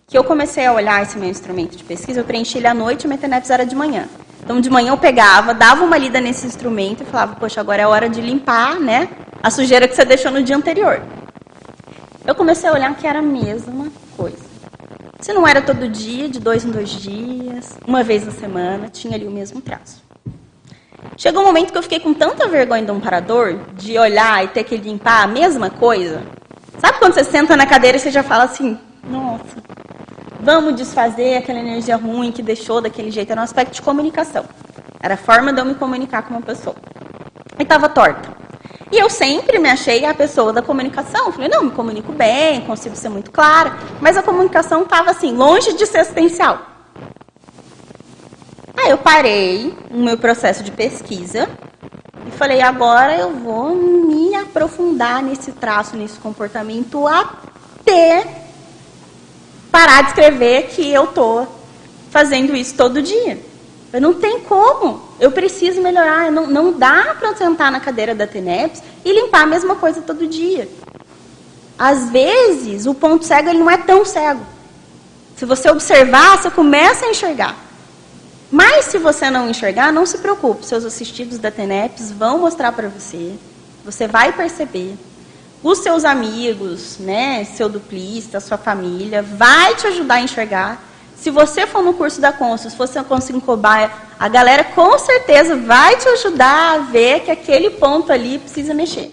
que eu comecei a olhar esse meu instrumento de pesquisa, eu preenchi ele à noite e o Meteneps era de manhã. Então, de manhã eu pegava, dava uma lida nesse instrumento e falava, poxa, agora é hora de limpar, né? A sujeira que você deixou no dia anterior. Eu comecei a olhar que era a mesma coisa. Se não era todo dia, de dois em dois dias, uma vez na semana, tinha ali o mesmo traço. Chegou um momento que eu fiquei com tanta vergonha do amparador, de olhar e ter que limpar a mesma coisa. Sabe quando você senta na cadeira e você já fala assim, nossa, Vamos desfazer aquela energia ruim que deixou daquele jeito. Era um aspecto de comunicação. Era a forma de eu me comunicar com uma pessoa. E estava torta. E eu sempre me achei a pessoa da comunicação. Falei, não, me comunico bem, consigo ser muito clara. Mas a comunicação estava assim, longe de ser assistencial. parei no meu processo de pesquisa e falei, agora eu vou me aprofundar nesse traço, nesse comportamento, até parar de escrever que eu estou fazendo isso todo dia. Eu não tem como. Eu preciso melhorar. Não, não dá para sentar na cadeira da TENEPS e limpar a mesma coisa todo dia. Às vezes, o ponto cego ele não é tão cego. Se você observar, você começa a enxergar. Mas se você não enxergar, não se preocupe. Seus assistidos da TENEPS vão mostrar para você. Você vai perceber. Os seus amigos, né, seu duplista, sua família, vai te ajudar a enxergar. Se você for no curso da Consul, se você conseguir cobaia, a galera com certeza vai te ajudar a ver que aquele ponto ali precisa mexer.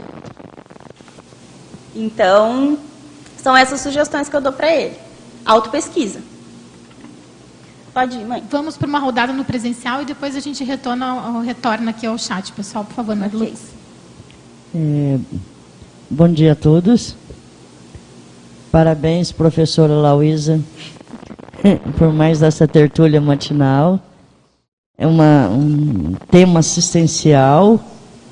Então, são essas sugestões que eu dou para ele. Autopesquisa. Pode ir, mãe. Vamos para uma rodada no presencial e depois a gente retorna, retorna aqui ao chat, pessoal. Por favor, Maria okay. É, bom dia a todos. Parabéns, professora Lauísa, por mais essa tertúlia matinal. É uma, um tema assistencial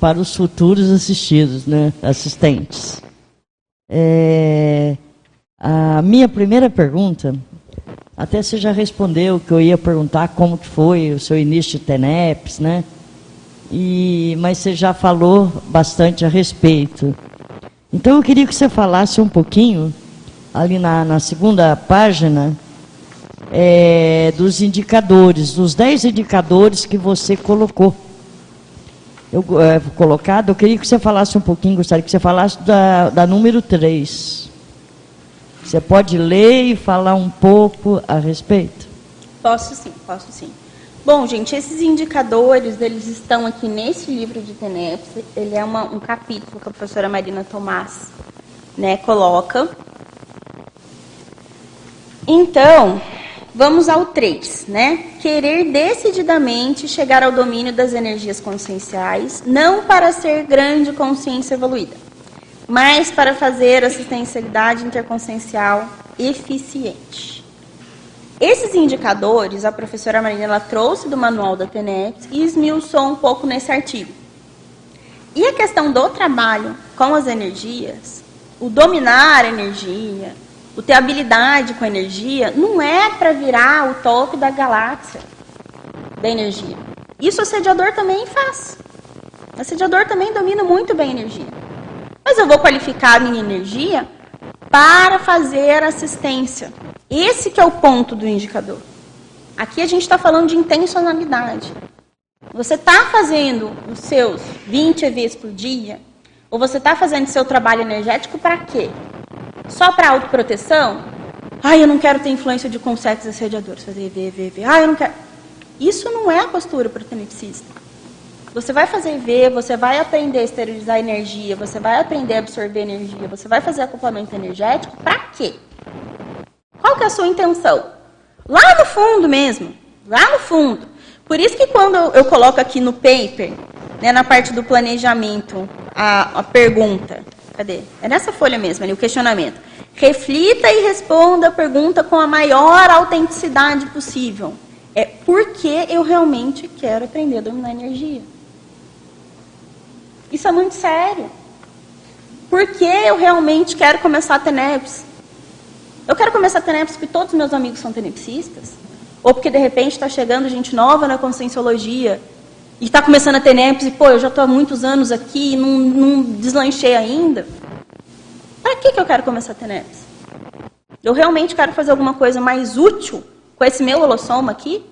para os futuros assistidos, né, assistentes. É, a minha primeira pergunta até você já respondeu que eu ia perguntar como que foi o seu início de TENEPS, né? E, mas você já falou bastante a respeito. Então eu queria que você falasse um pouquinho, ali na, na segunda página, é, dos indicadores, dos 10 indicadores que você colocou. Eu, é, colocado, eu queria que você falasse um pouquinho, gostaria que você falasse da, da número 3. Você pode ler e falar um pouco a respeito? Posso sim, posso sim. Bom, gente, esses indicadores, eles estão aqui nesse livro de TENEPS. Ele é uma, um capítulo que a professora Marina Tomás né, coloca. Então, vamos ao 3, né? Querer decididamente chegar ao domínio das energias conscienciais, não para ser grande consciência evoluída, mas para fazer assistencialidade interconsciencial eficiente. Esses indicadores, a professora Marina ela trouxe do manual da TENEPS e esmiuçou um pouco nesse artigo. E a questão do trabalho com as energias, o dominar a energia, o ter habilidade com a energia, não é para virar o topo da galáxia da energia. Isso o assediador também faz. O assediador também domina muito bem a energia. Mas eu vou qualificar a minha energia para fazer assistência. Esse que é o ponto do indicador. Aqui a gente está falando de intencionalidade. Você está fazendo os seus 20 EVs por dia? Ou você está fazendo seu trabalho energético para quê? Só para autoproteção? Ai, eu não quero ter influência de conceitos assediadores. Fazer EV, EV, EV. Ai, eu não quero. Isso não é a postura para o tenepsista. Você vai fazer ver, você vai aprender a esterilizar energia, você vai aprender a absorver energia, você vai fazer acoplamento energético, para quê? Qual que é a sua intenção? Lá no fundo mesmo, lá no fundo. Por isso que quando eu coloco aqui no paper, né, na parte do planejamento, a, a pergunta, cadê? É nessa folha mesmo, ali, o questionamento. Reflita e responda a pergunta com a maior autenticidade possível. É por que eu realmente quero aprender a dominar a energia? Isso é muito sério. Por que eu realmente quero começar a TENEPS? Eu quero começar a TENEPS porque todos os meus amigos são tenepsistas? Ou porque de repente está chegando gente nova na conscienciologia e está começando a TENEPS e, pô, eu já estou há muitos anos aqui e não, não deslanchei ainda? Para que, que eu quero começar a TENEPS? Eu realmente quero fazer alguma coisa mais útil com esse meu holossoma aqui?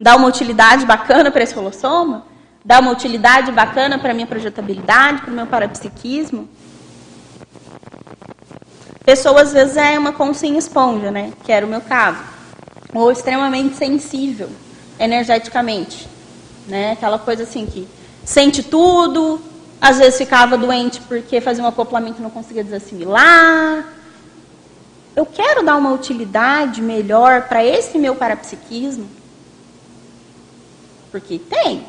Dar uma utilidade bacana para esse holossoma? dá uma utilidade bacana para a minha projetabilidade, para o meu parapsiquismo. Pessoa, às vezes, é uma consciência esponja, né? Que era o meu caso. Ou extremamente sensível, energeticamente. Né? Aquela coisa assim que sente tudo, às vezes ficava doente porque fazia um acoplamento e não conseguia desassimilar. Eu quero dar uma utilidade melhor para esse meu parapsiquismo. Porque tem.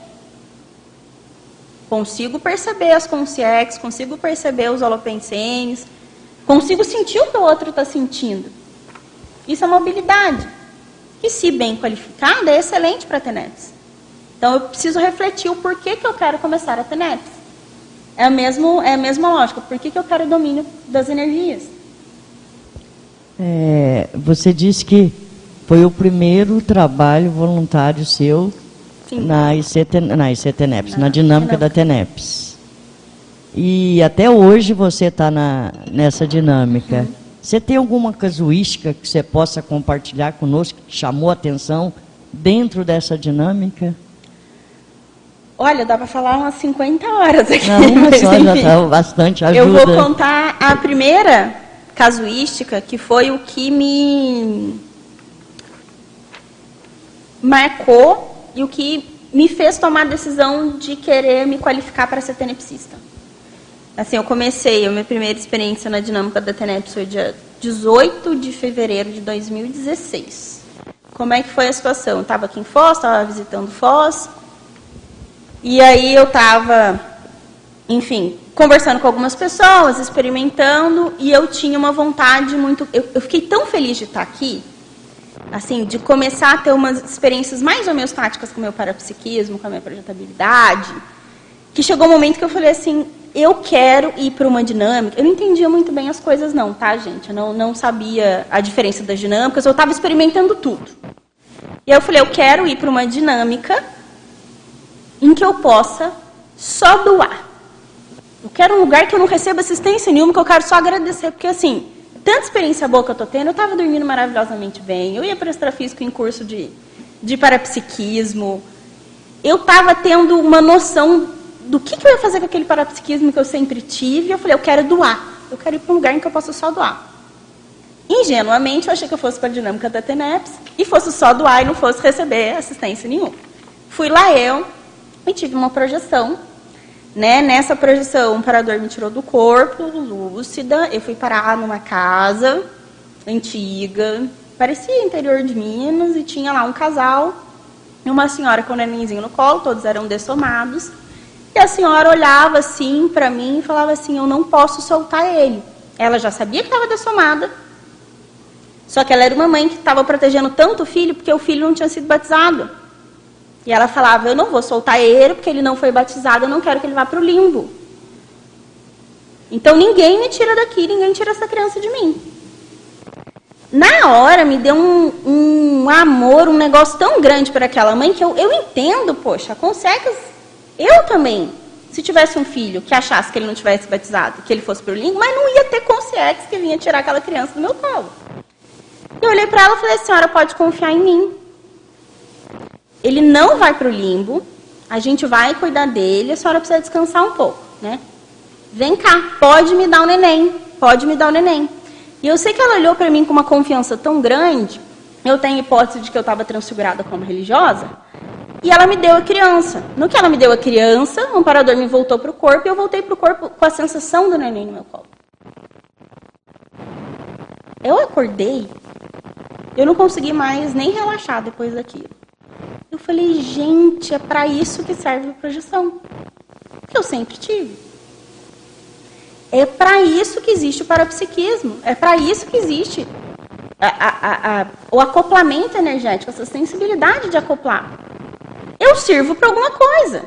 Consigo perceber as consciências, consigo perceber os holopensenes, consigo sentir o que o outro está sentindo. Isso é uma habilidade que, se bem qualificada, é excelente para a TENEPS. Então, eu preciso refletir o porquê que eu quero começar a TENEPS. É a, mesmo, é a mesma lógica. Por que, que eu quero o domínio das energias? É, você disse que foi o primeiro trabalho voluntário seu Sim. na ICT, na ICTNEPS, na dinâmica da TENEPS. E até hoje você está nessa dinâmica. Você tem alguma casuística que você possa compartilhar conosco que chamou a atenção dentro dessa dinâmica? Olha, dá para falar umas 50 horas aqui. Não, uma só já está bastante ajuda. Eu vou contar a primeira casuística, que foi o que me marcou e o que me fez tomar a decisão de querer me qualificar para ser tenepsista. Assim, eu comecei, a minha primeira experiência na dinâmica da TENEPS foi dia 18 de fevereiro de 2016. Como é que foi a situação? Eu estava aqui em Foz, estava visitando Foz, e aí eu estava, enfim, conversando com algumas pessoas, experimentando, e eu tinha uma vontade muito. Eu, eu fiquei tão feliz de estar aqui, assim, de começar a ter umas experiências mais ou menos táticas com o meu parapsiquismo, com a minha projetabilidade, que chegou um momento que eu falei assim: eu quero ir para uma dinâmica. Eu não entendia muito bem as coisas, não, tá, gente? Eu não, não sabia a diferença das dinâmicas, eu estava experimentando tudo. E aí eu falei: eu quero ir para uma dinâmica em que eu possa só doar. Eu quero um lugar que eu não receba assistência nenhuma, que eu quero só agradecer, porque assim, tanta experiência boa que eu estou tendo, eu estava dormindo maravilhosamente bem, eu ia para extrafísico em curso de, de parapsiquismo, eu estava tendo uma noção do que, que, eu ia fazer com aquele parapsiquismo que eu sempre tive, eu falei, eu quero doar, eu quero ir para um lugar em que eu possa só doar. Ingenuamente, eu achei que eu fosse para a dinâmica da TENEPS e fosse só doar e não fosse receber assistência nenhuma. Fui lá eu, e tive uma projeção. Né? Nessa projeção, o parador me tirou do corpo, lúcida. Eu fui parar numa casa antiga, parecia interior de Minas, e tinha lá um casal e uma senhora com o nenenzinho no colo, todos eram dessomados. E a senhora olhava assim para mim e falava assim: Eu não posso soltar ele. Ela já sabia que estava dessomada, só que ela era uma mãe que estava protegendo tanto o filho porque o filho não tinha sido batizado. E ela falava: Eu não vou soltar ele porque ele não foi batizado, eu não quero que ele vá para o limbo. Então ninguém me tira daqui, ninguém tira essa criança de mim. Na hora me deu um, um amor, um negócio tão grande para aquela mãe que eu, eu entendo, poxa, consegue. Eu também, se tivesse um filho que achasse que ele não tivesse batizado, que ele fosse para o limbo, mas não ia ter consciência que vinha tirar aquela criança do meu colo. Eu olhei para ela e falei: A senhora pode confiar em mim ele não vai para o limbo, a gente vai cuidar dele, a senhora precisa descansar um pouco, né? Vem cá, pode me dar o um neném, pode me dar o um neném. E eu sei que ela olhou para mim com uma confiança tão grande, eu tenho hipótese de que eu estava transfigurada como religiosa, e ela me deu a criança. No que ela me deu a criança, o amparador me voltou para o corpo e eu voltei para o corpo com a sensação do neném no meu colo. Eu acordei, eu não consegui mais nem relaxar depois daquilo. Eu falei, gente, é para isso que serve a projeção. Que eu sempre tive. É para isso que existe o parapsiquismo. É para isso que existe a, a, a, o acoplamento energético, essa sensibilidade de acoplar. Eu sirvo para alguma coisa.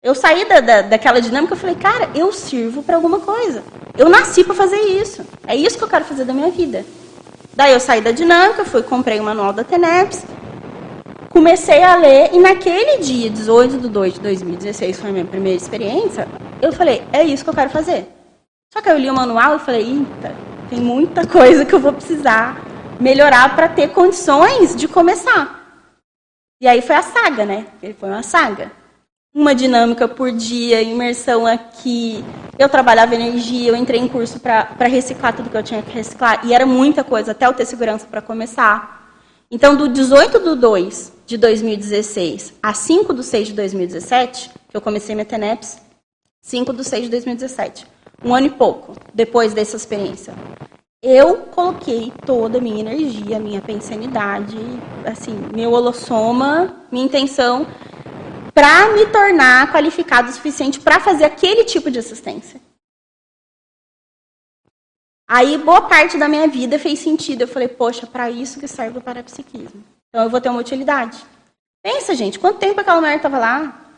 Eu saí da, da, daquela dinâmica e falei, cara, eu sirvo para alguma coisa. Eu nasci para fazer isso. É isso que eu quero fazer da minha vida. Daí eu saí da dinâmica, fui comprei o manual da TENEPS, comecei a ler e naquele dia, 18 de 2 de 2016, foi a minha primeira experiência, eu falei, é isso que eu quero fazer. Só que eu li o manual e falei, eita, tem muita coisa que eu vou precisar melhorar para ter condições de começar. E aí foi a saga, né? Foi uma saga. Uma dinâmica por dia, imersão aqui. Eu trabalhava energia, eu entrei em curso para reciclar tudo que eu tinha que reciclar. E era muita coisa, até eu ter segurança para começar. Então, do 18 do 2 de 2016 a 5 do 6 de 2017, que eu comecei minha TENEPS, 5 do 6 de 2017, um ano e pouco depois dessa experiência, eu coloquei toda a minha energia, minha pensanidade, assim, meu holossoma, minha intenção para me tornar qualificado o suficiente para fazer aquele tipo de assistência. Aí, boa parte da minha vida fez sentido. Eu falei, poxa, para isso que serve o parapsiquismo. Então, eu vou ter uma utilidade. Pensa, gente, quanto tempo aquela mulher estava lá?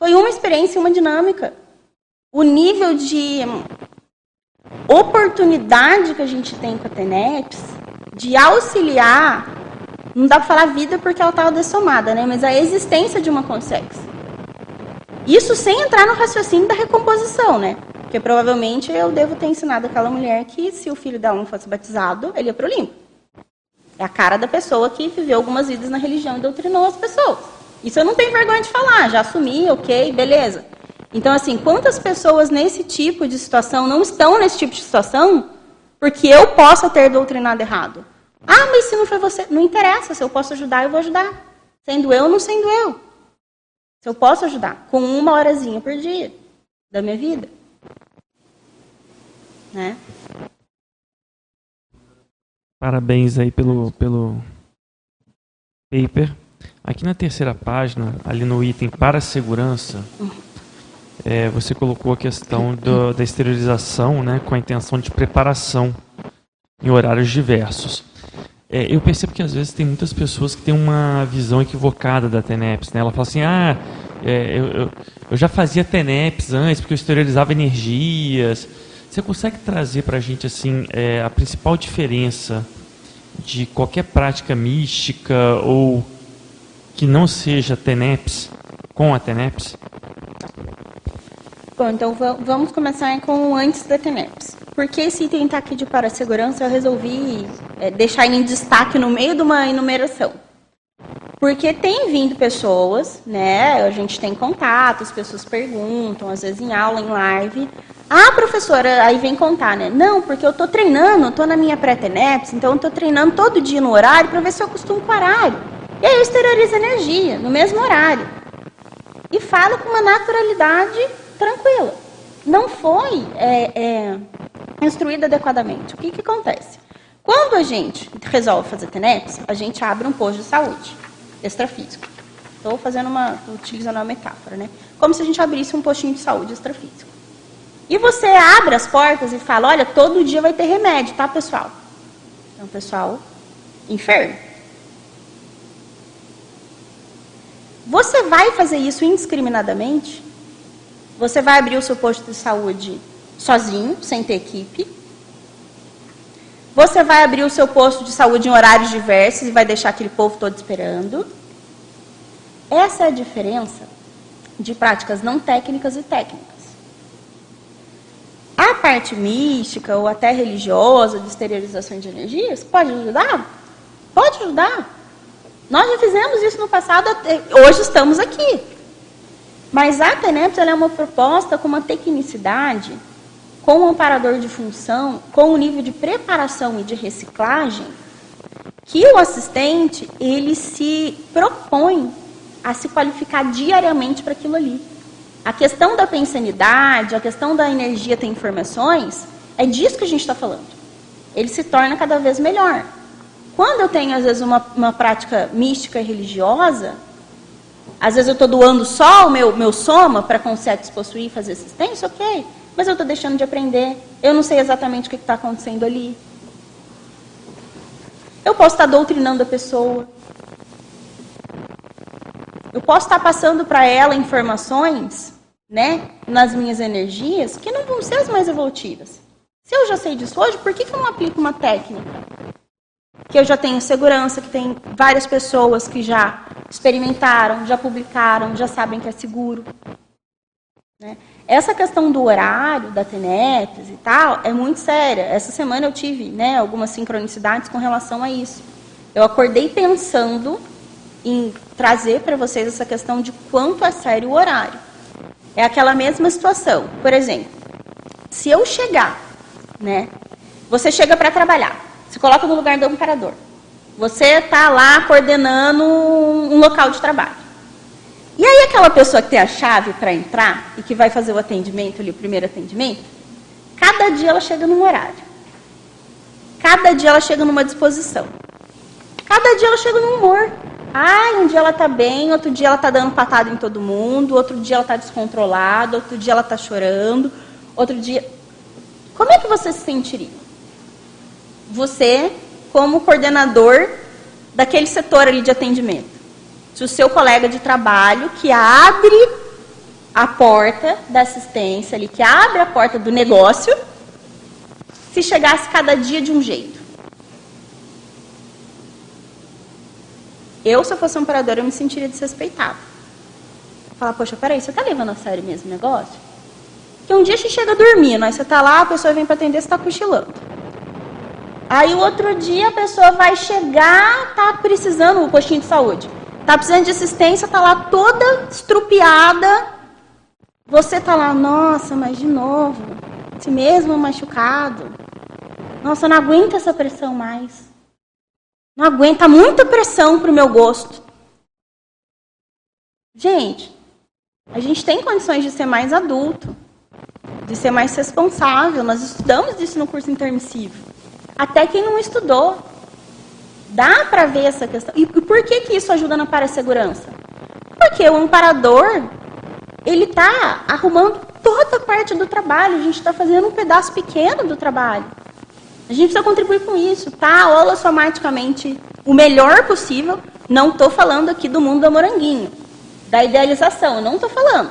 Foi uma experiência, uma dinâmica. O nível de oportunidade que a gente tem com a TENEPS de auxiliar, não dá para falar vida porque ela estava dessomada, né? mas a existência de uma consex. Isso sem entrar no raciocínio da recomposição, né? Porque provavelmente eu devo ter ensinado aquela mulher que se o filho dela não fosse batizado, ele ia para o limpo. É a cara da pessoa que viveu algumas vidas na religião e doutrinou as pessoas. Isso eu não tenho vergonha de falar, já assumi, ok, beleza. Então, assim, quantas pessoas nesse tipo de situação não estão nesse tipo de situação porque eu possa ter doutrinado errado? Ah, mas se não foi você, não interessa, se eu posso ajudar, eu vou ajudar. Sendo eu ou não sendo eu. Se eu posso ajudar, com uma horazinha por dia da minha vida. Né? Parabéns aí pelo, pelo paper. Aqui na terceira página, ali no item para segurança, é, você colocou a questão do, da esterilização né, com a intenção de preparação em horários diversos. É, eu percebo que às vezes tem muitas pessoas que têm uma visão equivocada da TENEPS. Né? Ela fala assim, ah, é, eu, eu, eu, já fazia TENEPS antes porque eu esterilizava energias. Você consegue trazer para a gente assim é, a principal diferença de qualquer prática mística ou que não seja TENEPS com a TENEPS? Bom, então vamos começar com antes da TENEPS. Por que esse item está aqui de para-segurança? Eu resolvi é, deixar em destaque no meio de uma enumeração. Porque tem vindo pessoas, né? A gente tem contato, as pessoas perguntam, às vezes em aula, em live. Ah, professora, aí vem contar, né? Não, porque eu estou treinando, estou na minha pré-TENEPS, então eu estou treinando todo dia no horário para ver se eu acostumo com o horário. E aí eu exteriorizo energia no mesmo horário. E falo com uma naturalidade tranquila. Não foi é, é, instruída adequadamente. O que, que acontece? Quando a gente resolve fazer TENEPS, a gente abre um posto de saúde extrafísico. Estou fazendo uma, utilizando uma metáfora, né? Como se a gente abrisse um postinho de saúde extrafísico. E você abre as portas e fala, olha, todo dia vai ter remédio, tá, pessoal? Então, pessoal enfermo. Você vai fazer isso indiscriminadamente? Você vai abrir o seu posto de saúde sozinho, sem ter equipe. Você vai abrir o seu posto de saúde em horários diversos e vai deixar aquele povo todo esperando. Essa é a diferença de práticas não técnicas e técnicas. A parte mística ou até religiosa de esterilização de energias pode ajudar? Pode ajudar. Nós já fizemos isso no passado, hoje estamos aqui. Mas a TENEPS é uma proposta com uma tecnicidade, com um amparador de função, com um nível de preparação e de reciclagem, que o assistente ele se propõe a se qualificar diariamente para aquilo ali. A questão da pensanidade, a questão da energia ter informações, é disso que a gente está falando. Ele se torna cada vez melhor. Quando eu tenho, às vezes, uma, uma prática mística e religiosa, às vezes eu estou doando só o meu, meu soma para conceitos possuir e fazer assistência, ok. Mas eu estou deixando de aprender. Eu não sei exatamente o que está acontecendo ali. Eu posso estar doutrinando a pessoa. Eu posso estar passando para ela informações, né, nas minhas energias, que não vão ser as mais evolutivas. Se eu já sei disso hoje, por que, que eu não aplico uma técnica? Que eu já tenho segurança, que tem várias pessoas que já experimentaram, já publicaram, já sabem que é seguro. Né? Essa questão do horário, da TENEPS e tal, é muito séria. Essa semana eu tive né, algumas sincronicidades com relação a isso. Eu acordei pensando em trazer para vocês essa questão de quanto é sério o horário. É aquela mesma situação. Por exemplo, se eu chegar, né? Você chega para trabalhar, se coloca no lugar do operador. Você está lá coordenando um local de trabalho. E aí aquela pessoa que tem a chave para entrar e que vai fazer o atendimento ali, o primeiro atendimento, cada dia ela chega num horário. Cada dia ela chega numa disposição. Cada dia ela chega num humor. Ah, um dia ela está bem, outro dia ela está dando patada em todo mundo, outro dia ela está descontrolada, outro dia ela está chorando, outro dia. Como é que você se sentiria? Você como coordenador daquele setor ali de atendimento. Se o seu colega de trabalho que abre a porta da assistência ali, que abre a porta do negócio, se chegasse cada dia de um jeito. Eu, se eu fosse um operador, eu me sentiria desrespeitado. Falar, poxa, peraí, você está levando a sério mesmo o negócio? Porque um dia você chega dormindo, aí você está lá, a pessoa vem para atender, você está cochilando. Aí o outro dia a pessoa vai chegar, tá precisando, o postinho de saúde, tá precisando de assistência, tá lá toda estrupiada. Você tá lá, nossa, mas de novo, esse mesmo machucado. Nossa, eu não aguento essa pressão mais. Não aguenta muita pressão pro meu gosto. Gente, a gente tem condições de ser mais adulto, de ser mais responsável. Nós estudamos isso no curso intermissivo. Até quem não estudou. Dá para ver essa questão. E por que, que isso ajuda na parasegurança? Porque o amparador, ele está arrumando toda a parte do trabalho. A gente está fazendo um pedaço pequeno do trabalho. A gente precisa contribuir com isso, tá? Holossomaticamente o melhor possível. Não estou falando aqui do mundo do moranguinho, da idealização. Não estou falando.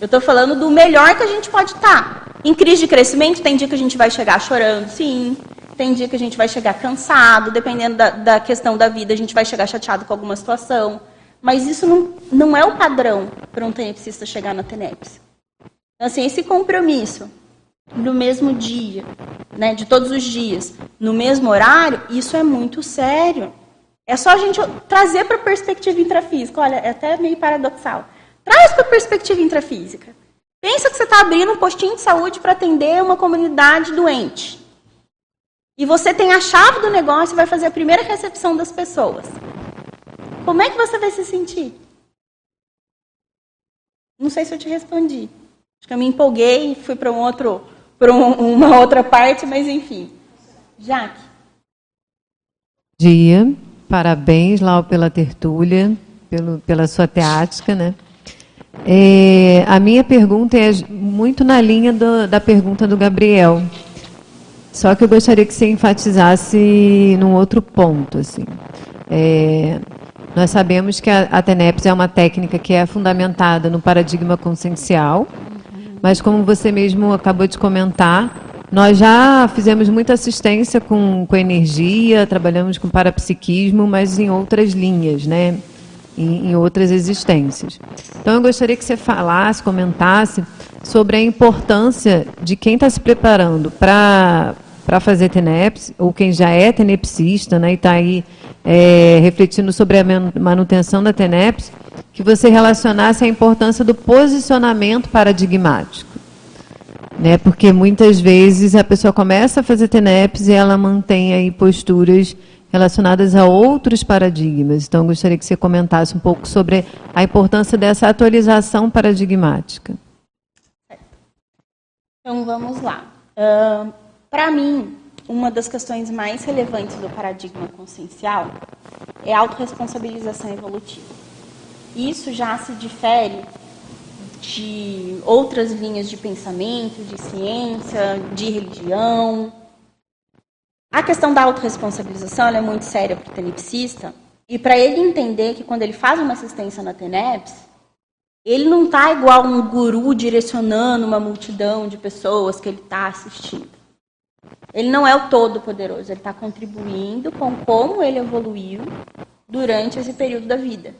Eu estou falando do melhor que a gente pode estar. Tá. Em crise de crescimento, tem dia que a gente vai chegar chorando, sim. Tem dia que a gente vai chegar cansado, dependendo da, da questão da vida, a gente vai chegar chateado com alguma situação. Mas isso não, não é o padrão para um tenepsista chegar na TENEPS. Então, assim, esse compromisso no mesmo dia, né, de todos os dias, no mesmo horário, isso é muito sério. É só a gente trazer para a perspectiva intrafísica. Olha, é até meio paradoxal. Traz para a perspectiva intrafísica. Pensa que você está abrindo um postinho de saúde para atender uma comunidade doente. E você tem a chave do negócio e vai fazer a primeira recepção das pessoas. Como é que você vai se sentir? Não sei se eu te respondi. Acho que eu me empolguei e fui para um outro, para um, uma outra parte, mas enfim. Jaque. Dia, parabéns, Lau, pela tertúlia, pelo, pela sua teática, né? É, a minha pergunta é muito na linha do, da pergunta do Gabriel. Só que eu gostaria que você enfatizasse num outro ponto. Assim. É, nós sabemos que a, a TENEPS é uma técnica que é fundamentada no paradigma consciencial, mas como você mesmo acabou de comentar, nós já fizemos muita assistência com, com energia, trabalhamos com parapsiquismo, mas em outras linhas, né? Em, em outras existências. Então, eu gostaria que você falasse, comentasse sobre a importância de quem está se preparando para para fazer TENEPS, ou quem já é tenepsista né, e está aí é, refletindo sobre a manutenção da TENEPS, que você relacionasse a importância do posicionamento paradigmático. Né, porque muitas vezes a pessoa começa a fazer TENEPS e ela mantém aí posturas relacionadas a outros paradigmas. Então, gostaria que você comentasse um pouco sobre a importância dessa atualização paradigmática. Então, vamos lá. Uh, Para mim, uma das questões mais relevantes do paradigma consciencial é a autorresponsabilização evolutiva. Isso já se difere de outras linhas de pensamento, de ciência, de religião. A questão da autorresponsabilização é muito séria para o tenepsista, e para ele entender que quando ele faz uma assistência na TENEPS, ele não está igual um guru direcionando uma multidão de pessoas que ele está assistindo. Ele não é o todo-poderoso, ele está contribuindo com como ele evoluiu durante esse período da vida.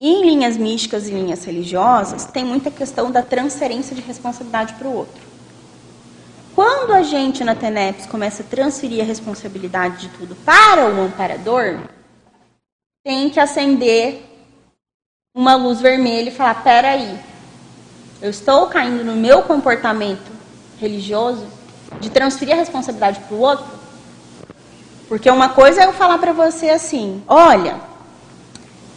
Em linhas místicas e linhas religiosas, tem muita questão da transferência de responsabilidade para o outro. Quando a gente na TENEPS começa a transferir a responsabilidade de tudo para o amparador, tem que acender uma luz vermelha e falar: peraí, eu estou caindo no meu comportamento religioso de transferir a responsabilidade para o outro? Porque uma coisa é eu falar para você assim: olha,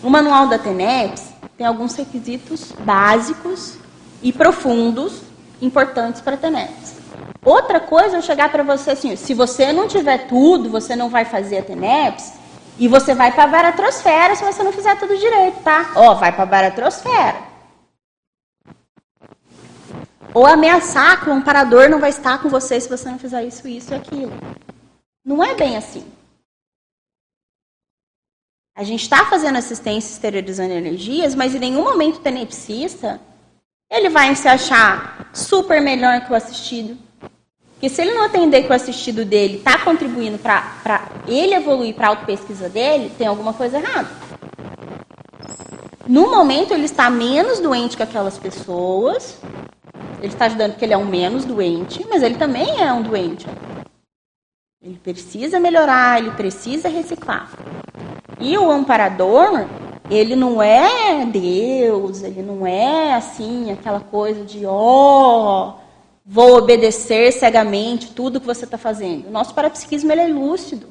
no manual da TENEPS tem alguns requisitos básicos e profundos importantes para a TENEPS. Outra coisa é eu chegar para você assim: se você não tiver tudo, você não vai fazer a TENEPS e você vai para a baratrosfera se você não fizer tudo direito, tá? Ó, vai para a baratrosfera. Ou ameaçar que o amparador não vai estar com você se você não fizer isso, isso e aquilo. Não é bem assim. A gente está fazendo assistência exteriorizando energias, mas em nenhum momento o tenepsista ele vai se achar super melhor que o assistido. Porque se ele não atender que o assistido dele está contribuindo para ele evoluir para a auto-pesquisa dele, tem alguma coisa errada. No momento, ele está menos doente que aquelas pessoas. Ele está ajudando porque ele é um menos doente, mas ele também é um doente. Ele precisa melhorar, ele precisa reciclar. E o amparador, ele não é Deus, ele não é assim, aquela coisa de, ó, oh, vou obedecer cegamente tudo que você está fazendo. O nosso parapsiquismo ele é lúcido.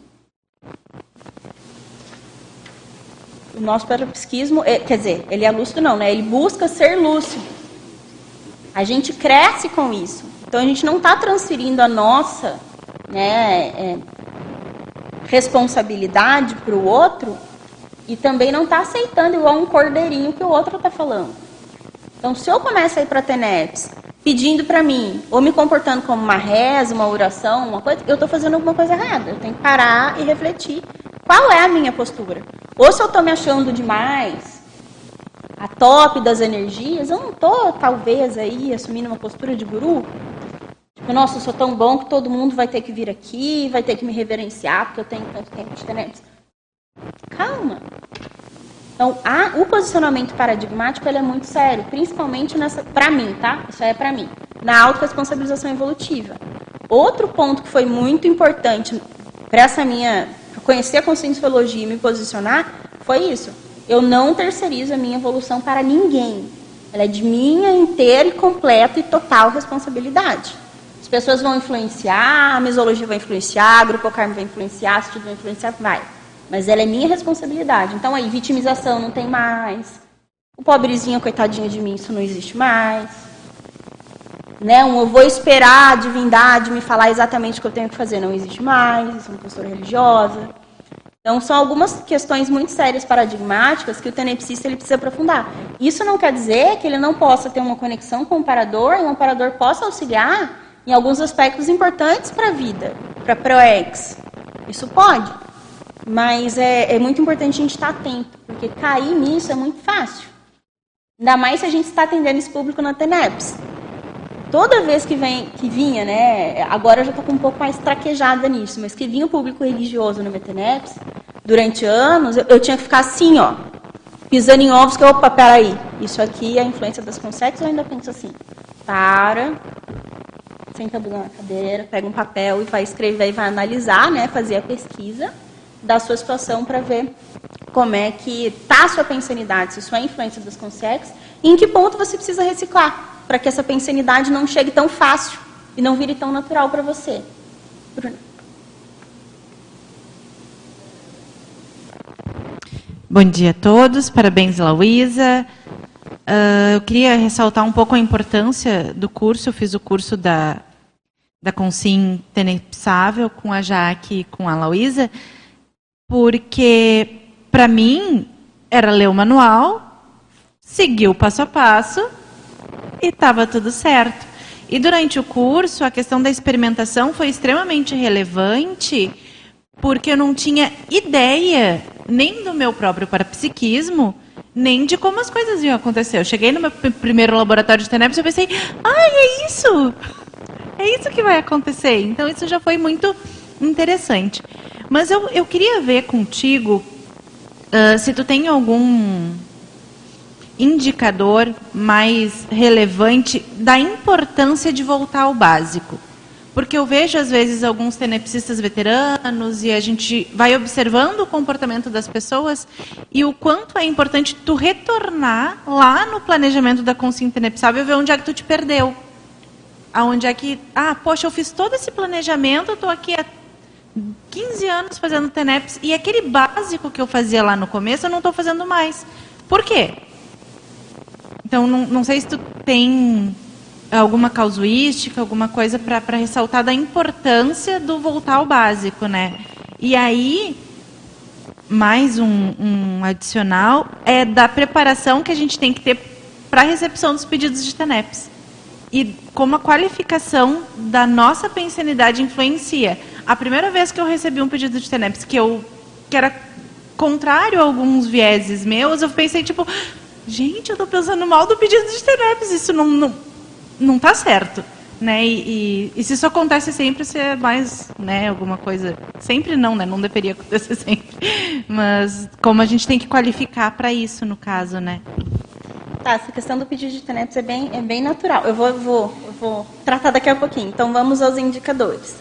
O nosso parapsiquismo, é, quer dizer, ele é lúcido não, né? Ele busca ser lúcido. A gente cresce com isso. Então a gente não está transferindo a nossa né, é, responsabilidade para o outro e também não está aceitando igual um cordeirinho que o outro está falando. Então, se eu começo a ir para a TENEPS pedindo para mim, ou me comportando como uma reza, uma oração, uma coisa, eu estou fazendo alguma coisa errada. Eu tenho que parar e refletir qual é a minha postura. Ou se eu estou me achando demais, a top das energias, eu não estou, talvez, aí assumindo uma postura de guru, nossa, eu sou tão bom que todo mundo vai ter que vir aqui, vai ter que me reverenciar, porque eu tenho tanto tempo de tenentes. Calma. Então, a, o posicionamento paradigmático ele é muito sério, principalmente nessa, para mim, tá? Isso é para mim, na autorresponsabilização evolutiva. Outro ponto que foi muito importante para essa minha conhecer a conscienciologia e me posicionar foi isso. Eu não terceirizo a minha evolução para ninguém. Ela é de minha inteira e completa e total responsabilidade. As pessoas vão influenciar, a mesologia vai influenciar, a grupo carme vai influenciar, a estudo vai influenciar, vai. Mas ela é minha responsabilidade. Então aí, vitimização não tem mais. O pobrezinho, coitadinho de mim, isso não existe mais. Né? Um, eu vou esperar a divindade me falar exatamente o que eu tenho que fazer, não existe mais. Isso é uma postura religiosa. Então, são algumas questões muito sérias paradigmáticas que o tenepsista ele precisa aprofundar. Isso não quer dizer que ele não possa ter uma conexão com o amparador e o amparador possa auxiliar em alguns aspectos importantes para a vida, para a ProEx. Isso pode, mas é, é, muito importante a gente estar atento, porque cair nisso é muito fácil. Ainda mais se a gente está atendendo esse público na TENEPS. Toda vez que, vem, que vinha, né, agora eu já estou um pouco mais traquejada nisso, mas que vinha o público religioso no TENEPS, durante anos, eu, eu, tinha que ficar assim, ó, pisando em ovos, que, opa, peraí, isso aqui é a influência das consexos, eu ainda penso assim, para, senta a bunda na cadeira, pega um papel e vai escrever e vai analisar, né, fazer a pesquisa da sua situação para ver como é que está a sua pensanidade, se isso é influência dos consex, e em que ponto você precisa reciclar, para que essa pensanidade não chegue tão fácil e não vire tão natural para você. Bruna. Bom dia a todos, parabéns, Lauísa. Uh, eu queria ressaltar um pouco a importância do curso. Eu fiz o curso da da Consim Tenepsável com a Jaque e com a Lauísa, porque para mim era ler o manual, seguir o passo a passo e estava tudo certo. E durante o curso, a questão da experimentação foi extremamente relevante, porque eu não tinha ideia nem do meu próprio parapsiquismo, nem de como as coisas iam acontecer. Eu cheguei no meu primeiro laboratório de TENEPS e pensei, ai, é isso! É isso que vai acontecer. Então, isso já foi muito interessante. Mas eu, eu queria ver contigo uh, se tu tem algum indicador mais relevante da importância de voltar ao básico. Porque eu vejo, às vezes, alguns tenepsistas veteranos e a gente vai observando o comportamento das pessoas e o quanto é importante tu retornar lá no planejamento da consciência tenepsável e ver onde é que tu te perdeu aonde é que, ah, poxa, eu fiz todo esse planejamento, estou aqui há 15 anos fazendo TENEPS e aquele básico que eu fazia lá no começo eu não estou fazendo mais. Por quê? Então, não, não sei se tu tem alguma causuística, alguma coisa para ressaltar da importância do voltar ao básico, né? E aí, mais um, um adicional, é da preparação que a gente tem que ter para a recepção dos pedidos de TENEPS e como a qualificação da nossa pensanidade influencia. a primeira vez que eu recebi um pedido de TENEPS que eu que era contrário a alguns vieses meus, eu pensei tipo, gente, eu estou pensando mal do pedido de TENEPS, isso não não, não tá certo. Né? E, e, e, se isso acontece sempre, se é mais né, alguma coisa. Sempre não, né? Não deveria acontecer sempre. Mas como a gente tem que qualificar para isso, no caso, né? Tá, essa questão do pedido de TENEPS é bem, é bem natural. Eu vou, vou, vou tratar daqui a pouquinho. Então vamos aos indicadores.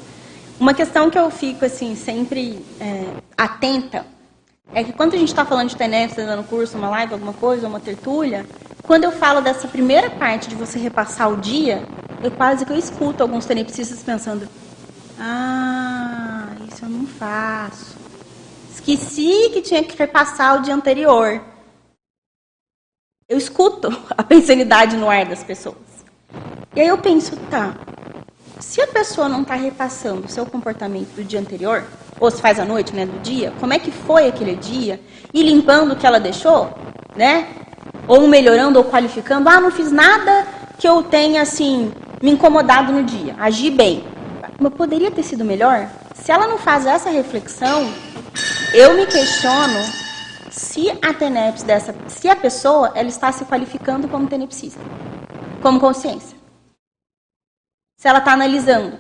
Uma questão que eu fico assim sempre é, atenta é que quando a gente está falando de TENEPS, tá dando curso, uma live, alguma coisa, uma tertúlia, quando eu falo dessa primeira parte de você repassar o dia, eu quase que eu escuto alguns tenepsistas pensando: ah, isso eu não faço. Esqueci que tinha que repassar o dia anterior. Eu escuto a pensanidade no ar das pessoas. E aí eu penso, tá, se a pessoa não está repassando o seu comportamento do dia anterior, ou se faz à noite, né, do dia, como é que foi aquele dia, e limpando o que ela deixou, né, ou melhorando ou qualificando, ah, não fiz nada que eu tenha, assim, me incomodado no dia, agi bem. Mas poderia ter sido melhor? Se ela não faz essa reflexão, eu me questiono se a TENEPS dessa, se a pessoa ela está se qualificando como tenepsista, como consciência. Se ela está analisando.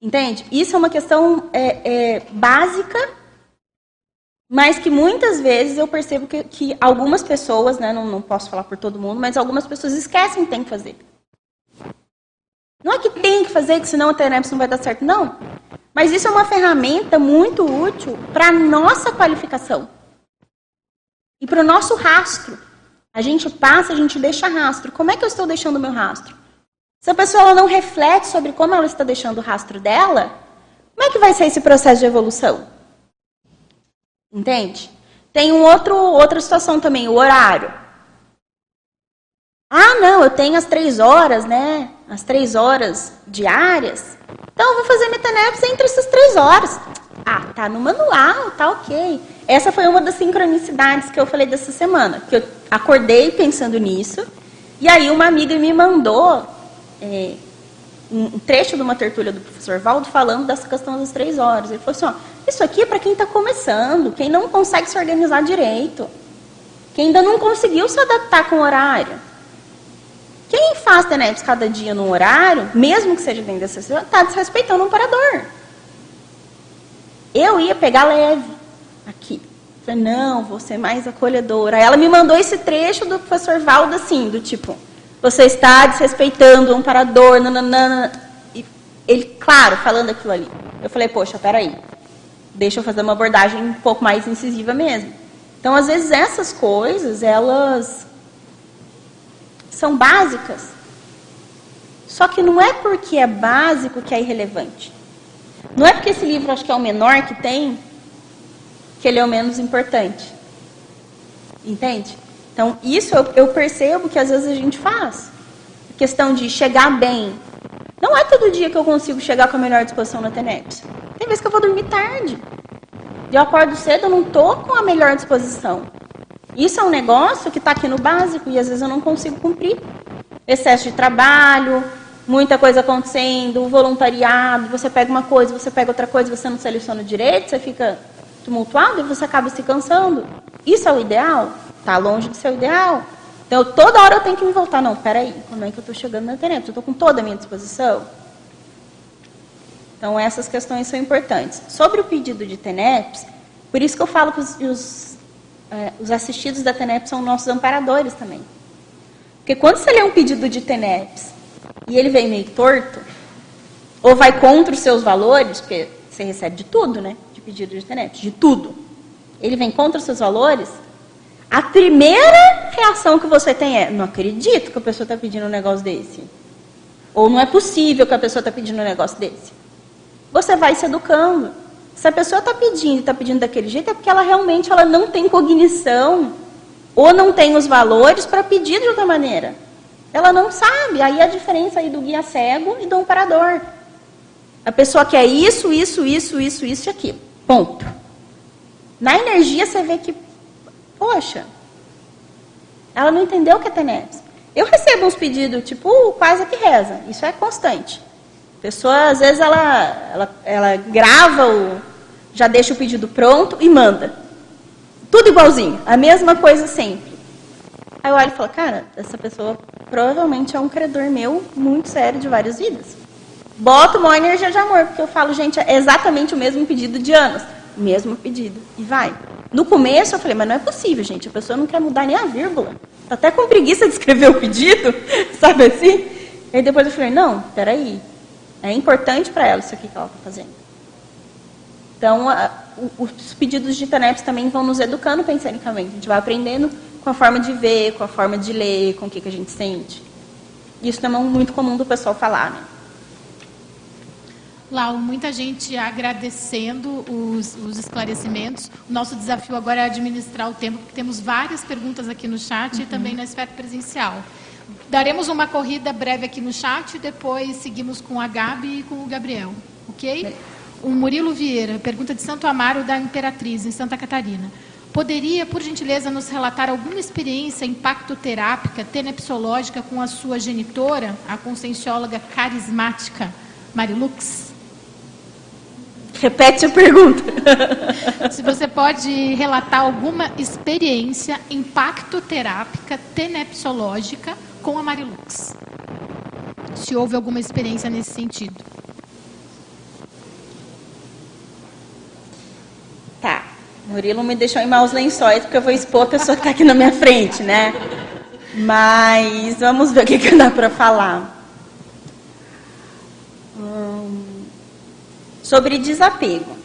Entende? Isso é uma questão é, é, básica, mas que muitas vezes eu percebo que, que algumas pessoas, né, não, não posso falar por todo mundo, mas algumas pessoas esquecem que tem que fazer. Não é que tem que fazer, que senão o TENEPS não vai dar certo, não. Mas isso é uma ferramenta muito útil para a nossa qualificação. E para o nosso rastro. A gente passa, a gente deixa rastro. Como é que eu estou deixando o meu rastro? Se a pessoa não reflete sobre como ela está deixando o rastro dela, como é que vai ser esse processo de evolução? Entende? Tem um outro, outra situação também, o horário. Ah, não, eu tenho as três horas, né? As três horas diárias. Então, eu vou fazer metaneps entre essas três horas. Ah, tá no manual, tá ok. Essa foi uma das sincronicidades que eu falei dessa semana. Que eu acordei pensando nisso. E aí, uma amiga me mandou é, um trecho de uma tertúlia do professor Valdo falando dessa questão das três horas. Ele falou assim: ó, isso aqui é para quem está começando, quem não consegue se organizar direito, quem ainda não conseguiu se adaptar com o horário. Quem faz TENEPS cada dia no horário, mesmo que seja dentro dessa sessão, está desrespeitando o parador. Eu ia pegar leve aqui. Falei, não, vou ser mais acolhedora. Aí ela me mandou esse trecho do professor Valdo, assim, do tipo, você está desrespeitando o amparador, nananana. E ele, claro, falando aquilo ali. Eu falei, poxa, peraí. Deixa eu fazer uma abordagem um pouco mais incisiva mesmo. Então, às vezes, essas coisas, elas são básicas. Só que não é porque é básico que é irrelevante. Não é porque esse livro acho que é o menor que tem que ele é o menos importante. Entende? Então, isso eu, eu percebo que às vezes a gente faz. A questão de chegar bem. Não é todo dia que eu consigo chegar com a melhor disposição na TENEPS. Tem vezes que eu vou dormir tarde. Eu acordo cedo, eu não estou com a melhor disposição. Isso é um negócio que está aqui no básico e às vezes eu não consigo cumprir. Excesso de trabalho, muita coisa acontecendo, voluntariado, você pega uma coisa, você pega outra coisa, você não seleciona direito, você fica tumultuado e você acaba se cansando. Isso é o ideal? Está longe de ser o ideal. Então, toda hora eu tenho que me voltar. Não, peraí, como é que eu estou chegando na internet? Eu estou com toda a minha disposição? Então, essas questões são importantes. Sobre o pedido de TENEPS, por isso que eu falo que os, os é, os assistidos da TENEPS são nossos amparadores também. Porque quando você lê um pedido de TENEPS e ele vem meio torto, ou vai contra os seus valores, porque você recebe de tudo, né? De pedido de TENEPS, de tudo. Ele vem contra os seus valores, a primeira reação que você tem é: não acredito que a pessoa está pedindo um negócio desse. Ou não é possível que a pessoa está pedindo um negócio desse. Você vai se educando. Se a pessoa está pedindo e está pedindo daquele jeito, é porque ela realmente ela não tem cognição ou não tem os valores para pedir de outra maneira. Ela não sabe. Aí a diferença aí do guia cego e do amparador. A pessoa quer isso, isso, isso, isso, isso e aquilo. Ponto. Na energia você vê que, poxa, ela não entendeu o que é TENEPS. Eu recebo uns pedidos, tipo, uh, quase que reza. Isso é constante. A pessoa, às vezes, ela, ela, ela grava, o, já deixa o pedido pronto e manda. Tudo igualzinho, a mesma coisa sempre. Aí eu olho e falo, cara, essa pessoa provavelmente é um credor meu muito sério de várias vidas. Boto uma energia de amor, porque eu falo, gente, é exatamente o mesmo pedido de anos. Mesmo pedido. E vai. No começo eu falei, mas não é possível, gente. A pessoa não quer mudar nem a vírgula. Tá até com preguiça de escrever o pedido, sabe assim? Aí depois eu falei, não, peraí. É importante para ela isso aqui que ela está fazendo. Então, a, os pedidos de TANEPS também vão nos educando pensanicamente. A gente vai aprendendo com a forma de ver, com a forma de ler, com o que, que a gente sente. Isso também é muito comum do pessoal falar, né? Lau, muita gente agradecendo os, os, esclarecimentos. O nosso desafio agora é administrar o tempo, porque temos várias perguntas aqui no chat uhum. e também na esfera presencial. Daremos uma corrida breve aqui no chat e depois seguimos com a Gabi e com o Gabriel, ok? O Murilo Vieira, pergunta de Santo Amaro da Imperatriz, em Santa Catarina. Poderia, por gentileza, nos relatar alguma experiência impactoterápica, tenepsológica com a sua genitora, a consciencióloga carismática, Marilux? Repete a pergunta. Se você pode relatar alguma experiência impactoterápica, tenepsológica com a Marilux. Se houve alguma experiência nesse sentido. Tá. Murilo me deixou em maus lençóis, porque eu vou expor a pessoa que está aqui na minha frente, né? Mas vamos ver o que, que dá para falar. Sobre desapego.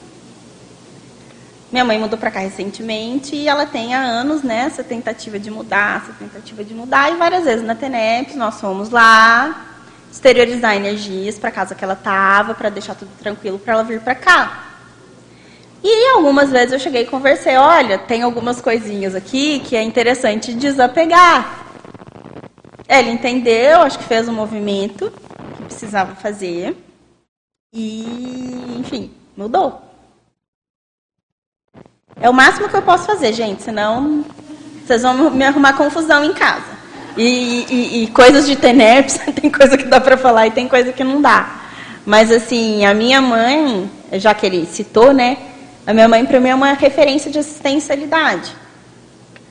Minha mãe mudou para cá recentemente e ela tem há anos né, essa tentativa de mudar, essa tentativa de mudar. E várias vezes na TENEP nós fomos lá exteriorizar energias para casa que ela estava, para deixar tudo tranquilo para ela vir para cá. E algumas vezes eu cheguei e conversei, olha, tem algumas coisinhas aqui que é interessante desapegar. Ela entendeu, acho que fez um movimento que precisava fazer. E, enfim, mudou. É o máximo que eu posso fazer, gente, senão vocês vão me arrumar confusão em casa. E, e, e coisas de TENEPS, tem coisa que dá para falar e tem coisa que não dá. Mas, assim, a minha mãe, já que ele citou, né? A minha mãe, para mim, é uma referência de assistencialidade.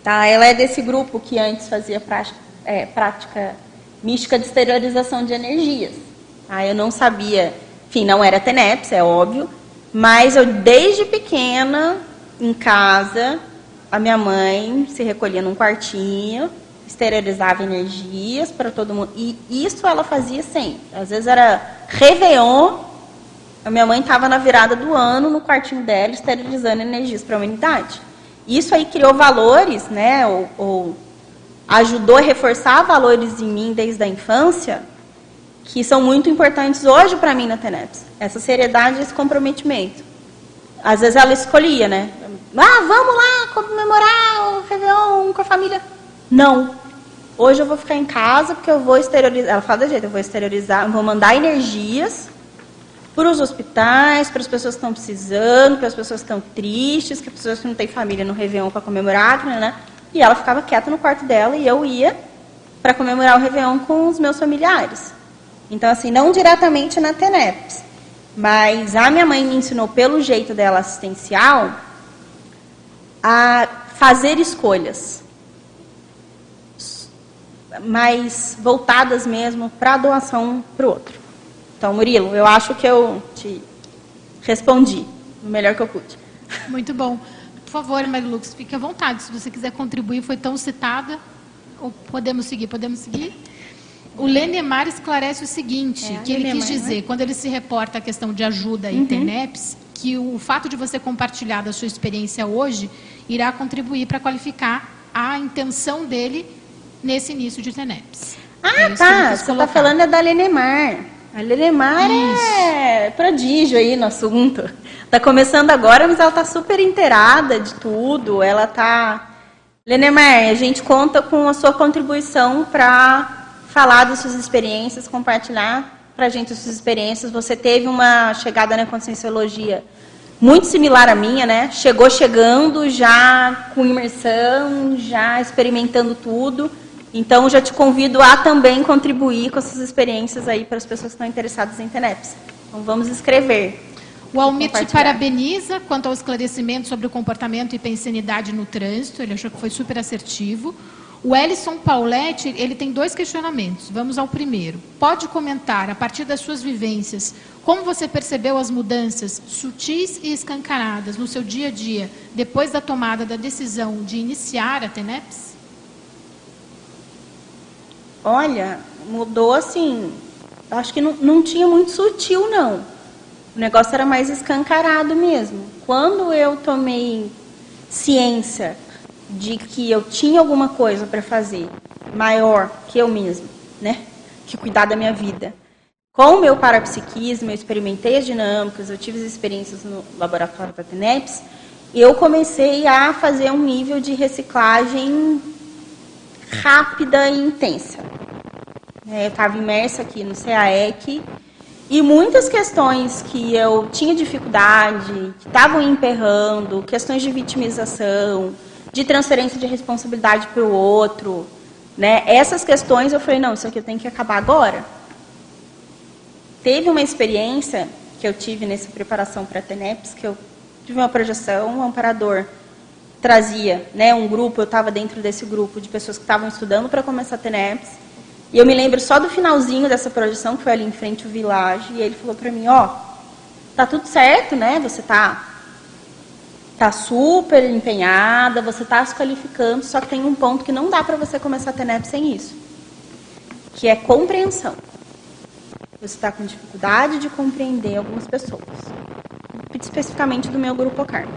Tá? Ela é desse grupo que antes fazia prática, é, prática mística de exteriorização de energias. Tá? Eu não sabia enfim, não era TENEPS, é óbvio, mas eu desde pequena, em casa, a minha mãe se recolhia num quartinho, esterilizava energias para todo mundo. E isso ela fazia sempre. Às vezes era Réveillon, a minha mãe estava na virada do ano no quartinho dela, esterilizando energias para a humanidade. Isso aí criou valores, né? Ou, ou ajudou a reforçar valores em mim desde a infância, que são muito importantes hoje para mim na TENEPS. Essa seriedade e esse comprometimento. Às vezes ela escolhia, né? Ah, vamos lá comemorar o Réveillon com a família. Não. Hoje eu vou ficar em casa porque eu vou exteriorizar. Ela fala da jeito, eu vou exteriorizar, vou mandar energias para os hospitais, para as pessoas que estão precisando, para as pessoas que estão tristes, para as pessoas que não têm família no Réveillon para comemorar, né? E ela ficava quieta no quarto dela e eu ia para comemorar o Réveillon com os meus familiares. Então, assim, não diretamente na TENEPS, mas a minha mãe me ensinou, pelo jeito dela assistencial, a fazer escolhas mais voltadas mesmo para a doação para o outro. Então, Murilo, eu acho que eu te respondi o melhor que eu pude. Muito bom. Por favor, Marilux, fique à vontade. Se você quiser contribuir, foi tão citada. Podemos seguir? Podemos seguir? O Lenemar esclarece o seguinte, é, que ele quis dizer, né? quando ele se reporta a questão de ajuda uhum. em TENEPS, que o fato de você compartilhar da sua experiência hoje irá contribuir para qualificar a intenção dele nesse início de TENEPS. Ah, é tá. Você está falando é da Lenemar. A Lenemar é prodígio aí no assunto. Está começando agora, mas ela está super inteirada de tudo. Ela está... Lenemar, a gente conta com a sua contribuição para falar das suas experiências, compartilhar para a gente as suas experiências. Você teve uma chegada na conscienciologia muito similar à minha, né? Chegou chegando, já com imersão, já experimentando tudo. Então, já te convido a também contribuir com essas experiências aí para as pessoas que estão interessadas em TENEPS. Então, vamos escrever. O Almir te parabeniza quanto ao esclarecimento sobre o comportamento e pensanidade no trânsito. Ele achou que foi super assertivo. O Ellison Pauletti, ele tem dois questionamentos. Vamos ao primeiro. Pode comentar, a partir das suas vivências, como você percebeu as mudanças sutis e escancaradas no seu dia a dia, depois da tomada da decisão de iniciar a TENEPS? Olha, mudou assim. Acho que não, não tinha muito sutil, não. O negócio era mais escancarado mesmo. Quando eu tomei ciência de que eu tinha alguma coisa para fazer maior que eu mesma, né? Que cuidar da minha vida. Com o meu parapsiquismo, eu experimentei as dinâmicas, eu tive as experiências no laboratório da TENEPS, eu comecei a fazer um nível de reciclagem rápida e intensa. É, eu estava imersa aqui no CAEC e muitas questões que eu tinha dificuldade, que estavam emperrando, questões de vitimização, de transferência de responsabilidade para o outro, né? Essas questões eu falei, não, isso aqui eu tenho que acabar agora. Teve uma experiência que eu tive nessa preparação para a TENEPS, que eu tive uma projeção, um amparador trazia né, um grupo, eu estava dentro desse grupo de pessoas que estavam estudando para começar a TENEPS, e eu me lembro só do finalzinho dessa projeção, que foi ali em frente ao Village, e ele falou para mim, ó, tá tudo certo, né, você tá está super empenhada, você está se qualificando, só que tem um ponto que não dá para você começar a ter NEP sem isso, que é compreensão. Você está com dificuldade de compreender algumas pessoas, especificamente do meu grupo carne.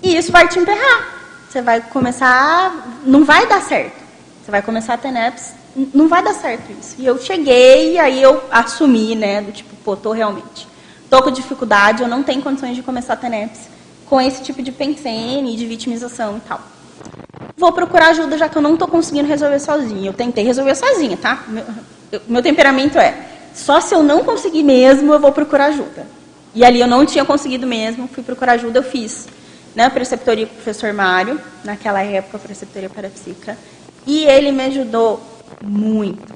E isso vai te emperrar. Você vai começar, não vai dar certo. Você vai começar a ter NEPs, não vai dar certo isso. E eu cheguei, aí eu assumi, né, do tipo, pô, tô realmente estou com dificuldade, eu não tenho condições de começar a TENEPS com esse tipo de pensene, de vitimização e tal. Vou procurar ajuda, já que eu não estou conseguindo resolver sozinha. Eu tentei resolver sozinha, tá? Meu, eu, meu temperamento é, só se eu não conseguir mesmo, eu vou procurar ajuda. E ali eu não tinha conseguido mesmo, fui procurar ajuda, eu fiz né, preceptoria com o professor Mário, naquela época, preceptoria parapsíquica, e ele me ajudou muito.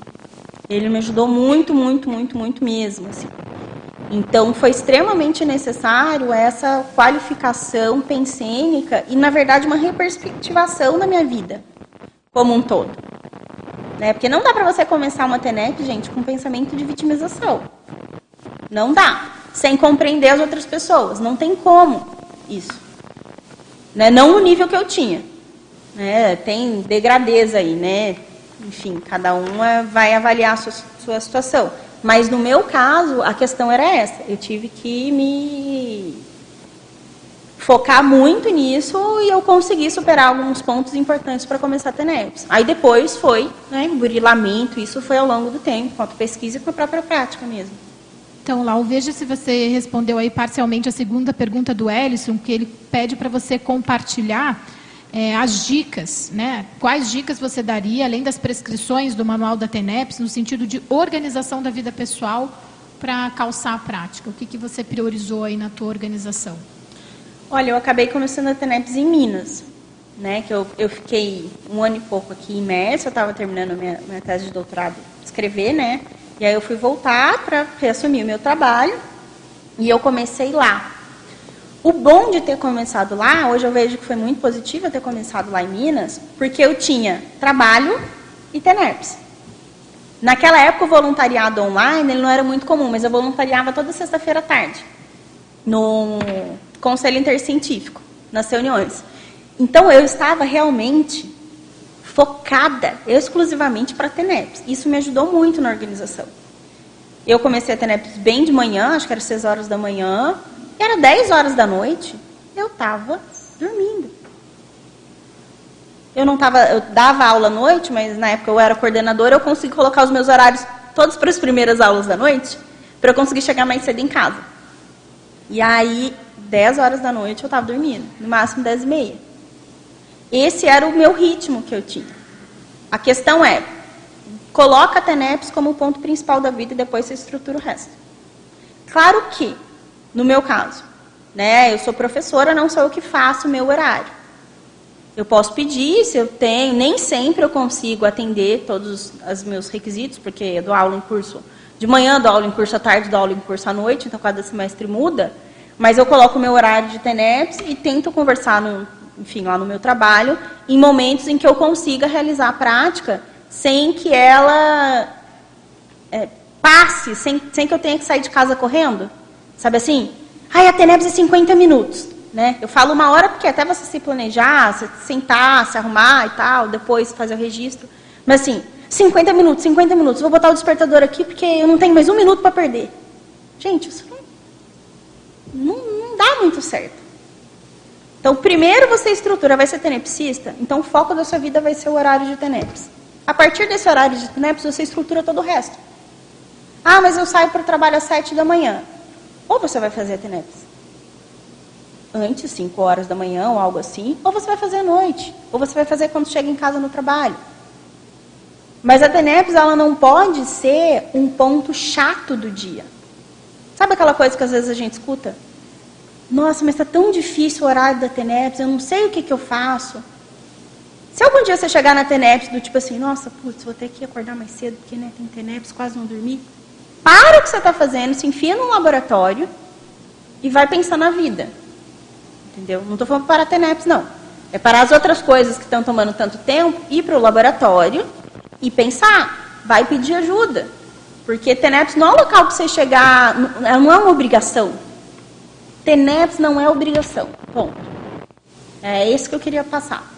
Ele me ajudou muito, muito, muito, muito mesmo. Assim. Então, foi extremamente necessário essa qualificação pensênica e, na verdade, uma reperspectivação da minha vida como um todo. Né? Porque não dá para você começar uma TENEP, gente, com pensamento de vitimização. Não dá. Sem compreender as outras pessoas. Não tem como isso. Né? Não no nível que eu tinha. Né? Tem degradeza aí, né? Enfim, cada uma vai avaliar a sua, sua situação. Mas no meu caso, a questão era essa. Eu tive que me focar muito nisso e eu consegui superar alguns pontos importantes para começar a ter NEPs. Aí depois foi, né, burilamento, isso foi ao longo do tempo, a pesquisa e com a própria prática mesmo. Então, Lau, veja se você respondeu aí parcialmente a segunda pergunta do Ellison, que ele pede para você compartilhar é, as dicas, né? Quais dicas você daria, além das prescrições do manual da TENEPS, no sentido de organização da vida pessoal para calçar a prática? O que, que você priorizou aí na tua organização? Olha, eu acabei começando a TENEPS em Minas, né? Que eu, eu fiquei um ano e pouco aqui imersa, eu estava terminando minha, minha tese de doutorado, escrever, né? E aí eu fui voltar para reassumir o meu trabalho e eu comecei lá. O bom de ter começado lá, hoje eu vejo que foi muito positivo ter começado lá em Minas, porque eu tinha trabalho e TENERPS. Naquela época, o voluntariado online ele não era muito comum, mas eu voluntariava toda sexta-feira à tarde, no Conselho Intercientífico, nas reuniões. Então, eu estava realmente focada exclusivamente para TENEPS. Isso me ajudou muito na organização. Eu comecei a TENEPS bem de manhã, acho que era 6 horas da manhã, era 10 horas da noite, eu estava dormindo. Eu não tava, eu dava aula à noite, mas na época eu era coordenadora, eu consegui colocar os meus horários todos para as primeiras aulas da noite, para eu conseguir chegar mais cedo em casa. E aí, 10 horas da noite eu estava dormindo, no máximo 10 e meia. Esse era o meu ritmo que eu tinha. A questão é, coloca a TENEPS como o ponto principal da vida e depois você estrutura o resto. Claro que no meu caso. Né? Eu sou professora, não sou eu que faço o meu horário. Eu posso pedir, se eu tenho, nem sempre eu consigo atender todos os meus requisitos, porque eu dou aula em curso de manhã, dou aula em curso à tarde, dou aula em curso à noite, então cada semestre muda. Mas eu coloco o meu horário de TENEPS e tento conversar, no, enfim, lá no meu trabalho, em momentos em que eu consiga realizar a prática sem que ela é, passe, sem, sem que eu tenha que sair de casa correndo. Sabe assim? Ai, a TENEPS é 50 minutos. Né? Eu falo uma hora porque até você se planejar, se sentar, se arrumar e tal, depois fazer o registro. Mas assim, 50 minutos, 50 minutos. Vou botar o despertador aqui porque eu não tenho mais um minuto para perder. Gente, isso não, não, não dá muito certo. Então, primeiro você estrutura, vai ser tenepsista, então o foco da sua vida vai ser o horário de teneps. A partir desse horário de teneps, você estrutura todo o resto. Ah, mas eu saio para o trabalho às 7 da manhã. Ou você vai fazer a teneps antes, 5 horas da manhã ou algo assim, ou você vai fazer à noite, ou você vai fazer quando chega em casa no trabalho. Mas a TENEPS ela não pode ser um ponto chato do dia. Sabe aquela coisa que às vezes a gente escuta? Nossa, mas está tão difícil o horário da TENEPS, eu não sei o que, que eu faço. Se algum dia você chegar na TENEPS do tipo assim, nossa, putz, vou ter que acordar mais cedo porque né, tem TENEPS, quase não dormi. Para o que você está fazendo, se enfia num laboratório e vai pensar na vida. Entendeu? Não estou falando para a TENEPS, não. É para as outras coisas que estão tomando tanto tempo, ir para o laboratório e pensar. Vai pedir ajuda. Porque TENEPS não é um local para você chegar, não é uma obrigação. TENEPS não é obrigação. Ponto. É isso que eu queria passar.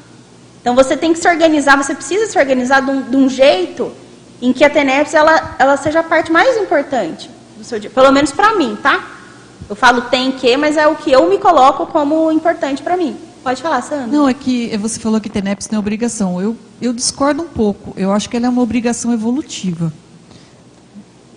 Então você tem que se organizar, você precisa se organizar de um, de um jeito em que a TENEPS ela, ela seja a parte mais importante do seu dia. Pelo menos para mim, tá? Eu falo tem que, mas é o que eu me coloco como importante para mim. Pode falar, Sandra. Não, é que você falou que TENEPS não é obrigação. Eu, eu discordo um pouco. Eu acho que ela é uma obrigação evolutiva.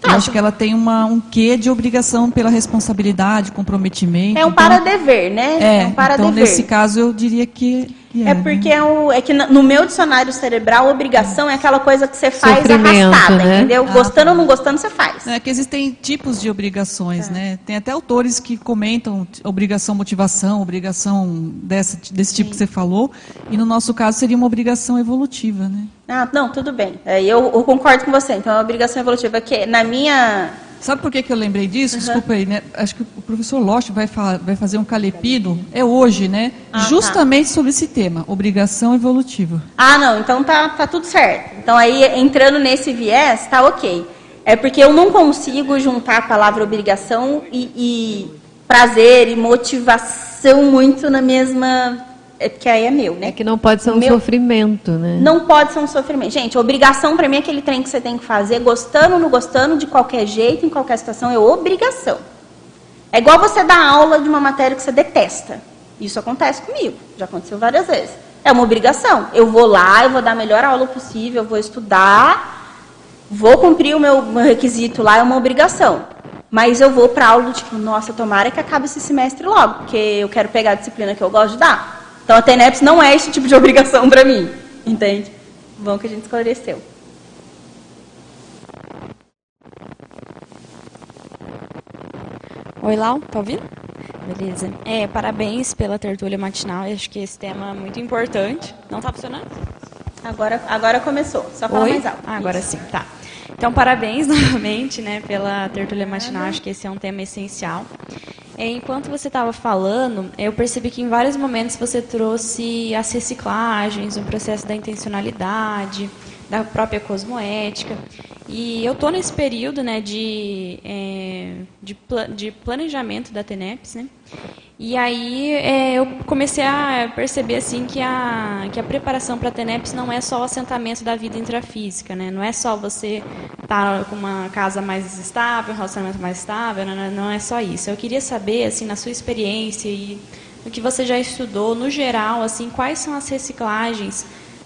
Eu acho que ela tem uma, um quê de obrigação pela responsabilidade, comprometimento. É um então, para-dever, né? É, é um para então nesse caso eu diria que, é. É porque é, o, é que no meu dicionário cerebral, obrigação é aquela coisa que você faz Sofrimento, arrastada, né? entendeu? Ah, Gostando tá. ou não gostando, você faz. É que existem tipos de obrigações, né? Tem até autores que comentam obrigação motivação, obrigação dessa, desse tipo que você falou, e no nosso caso seria uma obrigação evolutiva, né? Ah, não, tudo bem. É, eu, eu concordo com você. Então, é uma obrigação evolutiva que na minha Sabe por que, que eu lembrei disso? Desculpa aí, né? Acho que o professor Lost vai, falar, vai fazer um calepido, é hoje, né? Ah, tá. Justamente sobre esse tema, obrigação evolutiva. Ah, não, então tá, tá tudo certo. Então aí, entrando nesse viés, tá ok. É porque eu não consigo juntar a palavra obrigação e, e prazer e motivação muito na mesma. É porque aí é meu, né? É que não pode ser um Meu- sofrimento, né? Não pode ser um sofrimento. Gente, obrigação pra mim é aquele trem que você tem que fazer, gostando ou não gostando, de qualquer jeito, em qualquer situação, é obrigação. É igual você dar aula de uma matéria que você detesta. Isso acontece comigo, já aconteceu várias vezes. É uma obrigação. Eu vou lá, eu vou dar a melhor aula possível, eu vou estudar, vou cumprir o meu, meu requisito lá, é uma obrigação. Mas eu vou pra aula tipo, nossa, tomara que acabe esse semestre logo, porque eu quero pegar a disciplina que eu gosto de dar. Então a TENEPS não é esse tipo de obrigação pra mim, entende? Bom que a gente esclareceu. Oi, Lau, tá ouvindo? Beleza. É, parabéns pela tertúlia matinal. Eu acho que esse tema é muito importante. Não tá funcionando? Agora, agora começou, só fala Oi? mais alto. Ah, agora Isso. sim, tá. Então, parabéns novamente, né, pela tertúlia matinal. Acho que esse é um tema essencial. É, Enquanto você estava falando, eu percebi que em vários momentos você trouxe as reciclagens, o processo da intencionalidade, da própria cosmoética. E eu estou nesse período né, de, é, de, de planejamento da TENEPS, né? E aí é, eu comecei a perceber assim que a, que a preparação para a TENEPS não é só o assentamento da vida intrafísica, né? Não é só você estar com uma casa mais estável, um relacionamento mais estável, não, não é só isso. Eu queria saber, assim, na sua experiência e no que você já estudou, no geral, assim, quais são as reciclagens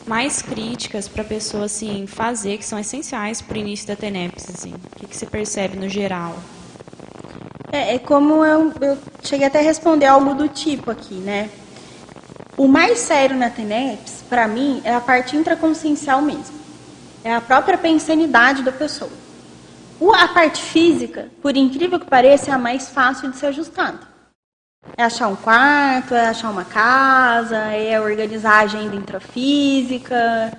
mais críticas para a pessoa assim fazer, que são essenciais para o início da TENEPS, assim. O que, que você percebe no geral? É, é como eu, eu cheguei até a responder algo do tipo aqui, né? O mais sério na TENEPS, para mim, é a parte intraconsciencial mesmo. É a própria pensanidade da pessoa. O- a parte física, por incrível que pareça, é a mais fácil de ser ajustada. É achar um quarto, é achar uma casa, é organizar a agenda intrafísica,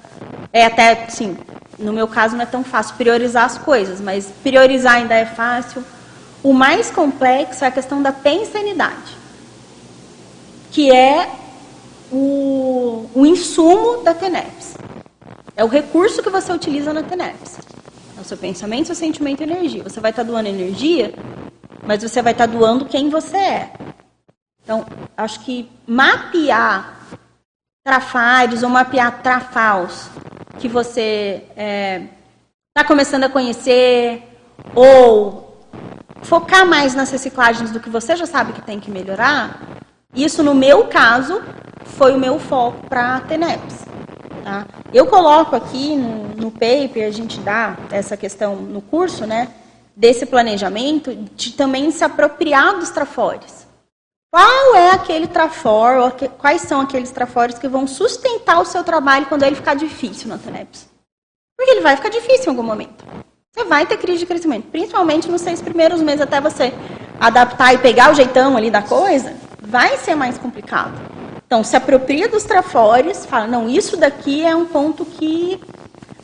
é até, sim, no meu caso não é tão fácil priorizar as coisas, mas priorizar ainda é fácil. O mais complexo é a questão da pensanidade, que é o, o insumo da TENEPS. É o recurso que você utiliza na TENEPS. É o seu pensamento, seu sentimento e energia. Você vai estar doando energia, mas você vai estar doando quem você é. Então, acho que mapear trafários ou mapear trafaus que você está é, tá começando a conhecer ou focar mais nas reciclagens do que você já sabe que tem que melhorar, isso no meu caso foi o meu foco para a TENEPS. Tá? Eu coloco aqui no, no paper, a gente dá essa questão no curso, né, desse planejamento, de também se apropriar dos trafores. Qual é aquele trafor, quais são aqueles trafores que vão sustentar o seu trabalho quando ele ficar difícil na TENEPS? Porque ele vai ficar difícil em algum momento. Você vai ter crise de crescimento, principalmente nos seis primeiros meses até você adaptar e pegar o jeitão ali da coisa, vai ser mais complicado. Então, se apropria dos trafores, fala, não, isso daqui é um ponto que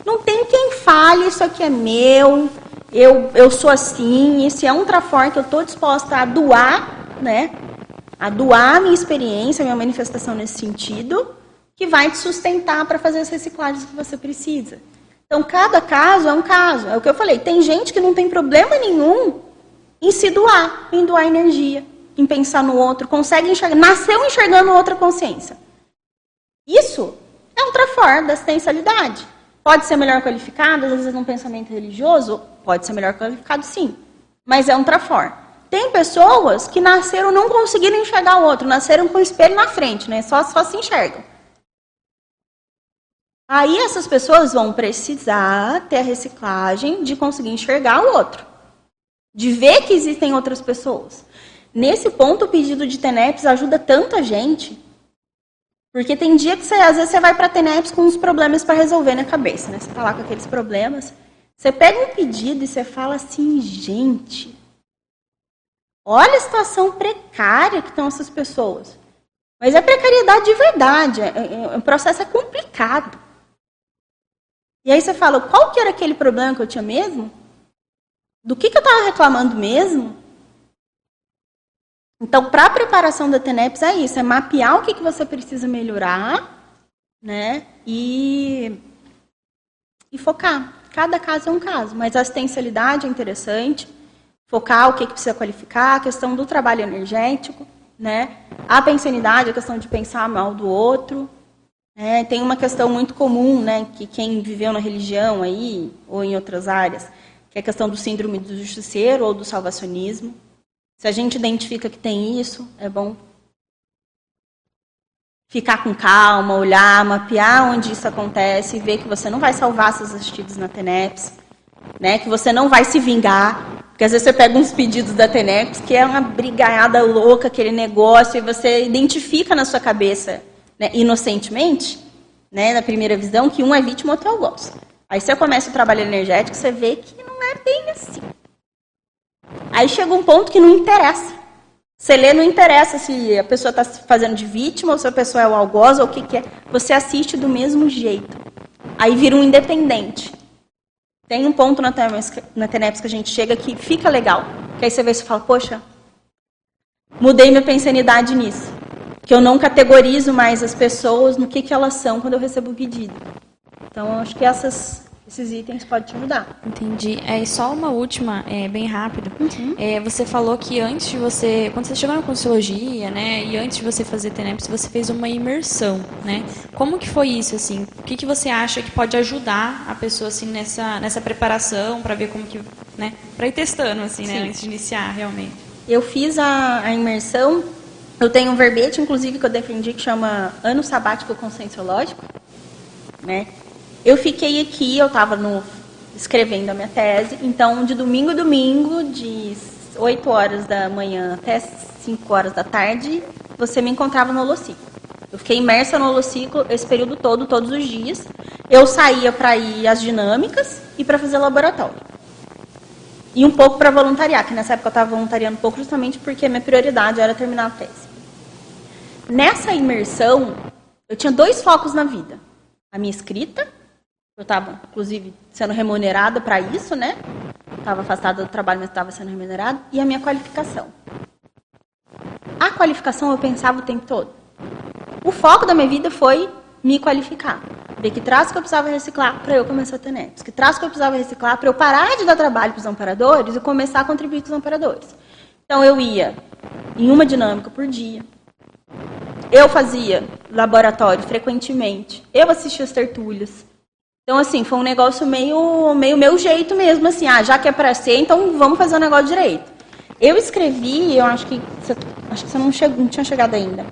não tem quem fale, isso aqui é meu, eu, eu sou assim, esse é um trafor que eu estou disposta a doar, né? A doar a minha experiência, a minha manifestação nesse sentido, que vai te sustentar para fazer as reciclagens que você precisa. Então, cada caso é um caso. É o que eu falei. Tem gente que não tem problema nenhum em se doar, em doar energia em pensar no outro, consegue enxergar, nasceu enxergando outra consciência. Isso é outra forma da assistencialidade. Pode ser melhor qualificado, às vezes num pensamento religioso, pode ser melhor qualificado sim, mas é outra forma. Tem pessoas que nasceram não conseguiram enxergar o outro, nasceram com o espelho na frente, né? Só, só se enxergam. Aí essas pessoas vão precisar ter a reciclagem de conseguir enxergar o outro, de ver que existem outras pessoas. Nesse ponto, o pedido de TENEPS ajuda tanta gente. Porque tem dia que você, às vezes, você vai para TENEPS com uns problemas para resolver na cabeça, né? Você está lá com aqueles problemas. Você pega um pedido e você fala assim, gente, olha a situação precária que estão essas pessoas. Mas é precariedade de verdade, é, é, é, o processo é complicado. E aí você fala, qual que era aquele problema que eu tinha mesmo? Do que, que eu estava reclamando mesmo? Então, para a preparação da TENEPS é isso, é mapear o que, que você precisa melhorar, né? E, e focar. Cada caso é um caso, mas a assistencialidade é interessante, focar o que, que precisa qualificar, a questão do trabalho energético, né? A pensanidade, a questão de pensar mal do outro. Né? Tem uma questão muito comum, né? Que quem viveu na religião aí, ou em outras áreas, que é a questão do síndrome do justiceiro ou do salvacionismo. Se a gente identifica que tem isso, é bom ficar com calma, olhar, mapear onde isso acontece e ver que você não vai salvar seus assistidos na TENEPS, né? que você não vai se vingar. Porque às vezes você pega uns pedidos da TENEPS que é uma brigaiada louca, aquele negócio, e você identifica na sua cabeça, né, inocentemente, né, na primeira visão, que um é vítima outro é o gosto. Aí você começa o trabalho energético, você vê que não é bem assim. Aí chega um ponto que não interessa. Você lê, não interessa se a pessoa está se fazendo de vítima ou se a pessoa é o algoz ou o que, que é. Você assiste do mesmo jeito. Aí vira um independente. Tem um ponto na, TENEPS que a gente chega que fica legal. Que aí você vê e fala, poxa, mudei minha pensanidade nisso. Que eu não categorizo mais as pessoas no que, que elas são quando eu recebo o pedido. Então, acho que essas esses itens podem te ajudar. Entendi. É, e só uma última, é, bem rápido. Uhum. É, você falou que antes de você, quando você chegou na Consciologia, né, e antes de você fazer TENEPS, você fez uma imersão, né? Como que foi isso, assim? O que, que você acha que pode ajudar a pessoa, assim, nessa, nessa preparação, para ver como que, né, para ir testando, assim, né, antes de iniciar, realmente? Eu fiz a, a imersão, eu tenho um verbete, inclusive, que eu defendi, que chama Ano Sabático Conscienciológico, né? Eu fiquei aqui, eu estava escrevendo a minha tese, então de domingo a domingo, de 8 horas da manhã até 5 horas da tarde, você me encontrava no holociclo. Eu fiquei imersa no holociclo esse período todo, todos os dias. Eu saía para ir às dinâmicas e para fazer laboratório. e um pouco para voluntariar, que nessa época eu estava voluntariando um pouco justamente porque minha prioridade era terminar a tese. Nessa imersão, eu tinha dois focos na vida. A minha escrita, eu estava, inclusive, sendo remunerada para isso, né? Estava afastada do trabalho, mas estava sendo remunerada. E a minha qualificação. A qualificação eu pensava o tempo todo. O foco da minha vida foi me qualificar. Ver que traço que eu precisava reciclar para eu começar a ter netos. Que traço que eu precisava reciclar para eu parar de dar trabalho para os amparadores e começar a contribuir com os amparadores. Então eu ia em uma dinâmica por dia. Eu fazia laboratório frequentemente. Eu assistia as tertúlias. Então, assim, foi um negócio meio, meio meu jeito mesmo, assim, ah, já que é para ser, então vamos fazer o negócio direito. Eu escrevi, eu acho que você, acho que você não, chegou, não tinha chegado ainda.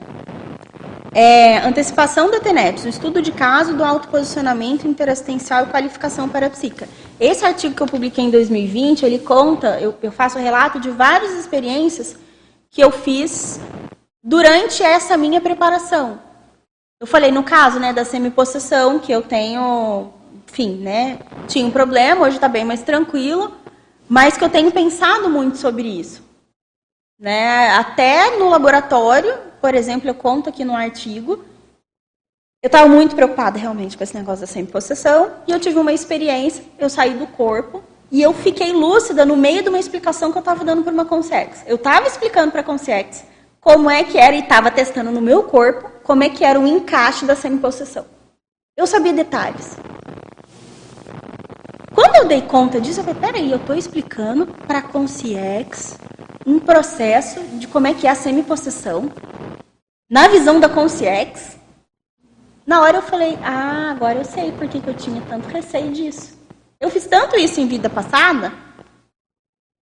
É, antecipação da TENEPS, o estudo de caso do autoposicionamento interassistencial e qualificação parapsíquica. Esse artigo que eu publiquei em 2020, ele conta, eu, eu faço relato de várias experiências que eu fiz durante essa minha preparação. Eu falei no caso né, da semipossessão, que eu tenho, enfim, né, tinha um problema, hoje está bem mais tranquilo, mas que eu tenho pensado muito sobre isso. Né? Até no laboratório, por exemplo, eu conto aqui no artigo, eu estava muito preocupada realmente com esse negócio da semi-possessão, e eu tive uma experiência, eu saí do corpo, e eu fiquei lúcida no meio de uma explicação que eu estava dando para uma consciência. Eu estava explicando para a como é que era, e estava testando no meu corpo, como é que era o encaixe da semi-possessão. Eu sabia detalhes. Quando eu dei conta disso, eu falei, peraí, eu estou explicando para a consciência um processo de como é que é a semi-possessão, na visão da Concierge, na hora eu falei, ah, agora eu sei por que, eu tinha tanto receio disso. Eu fiz tanto isso em vida passada,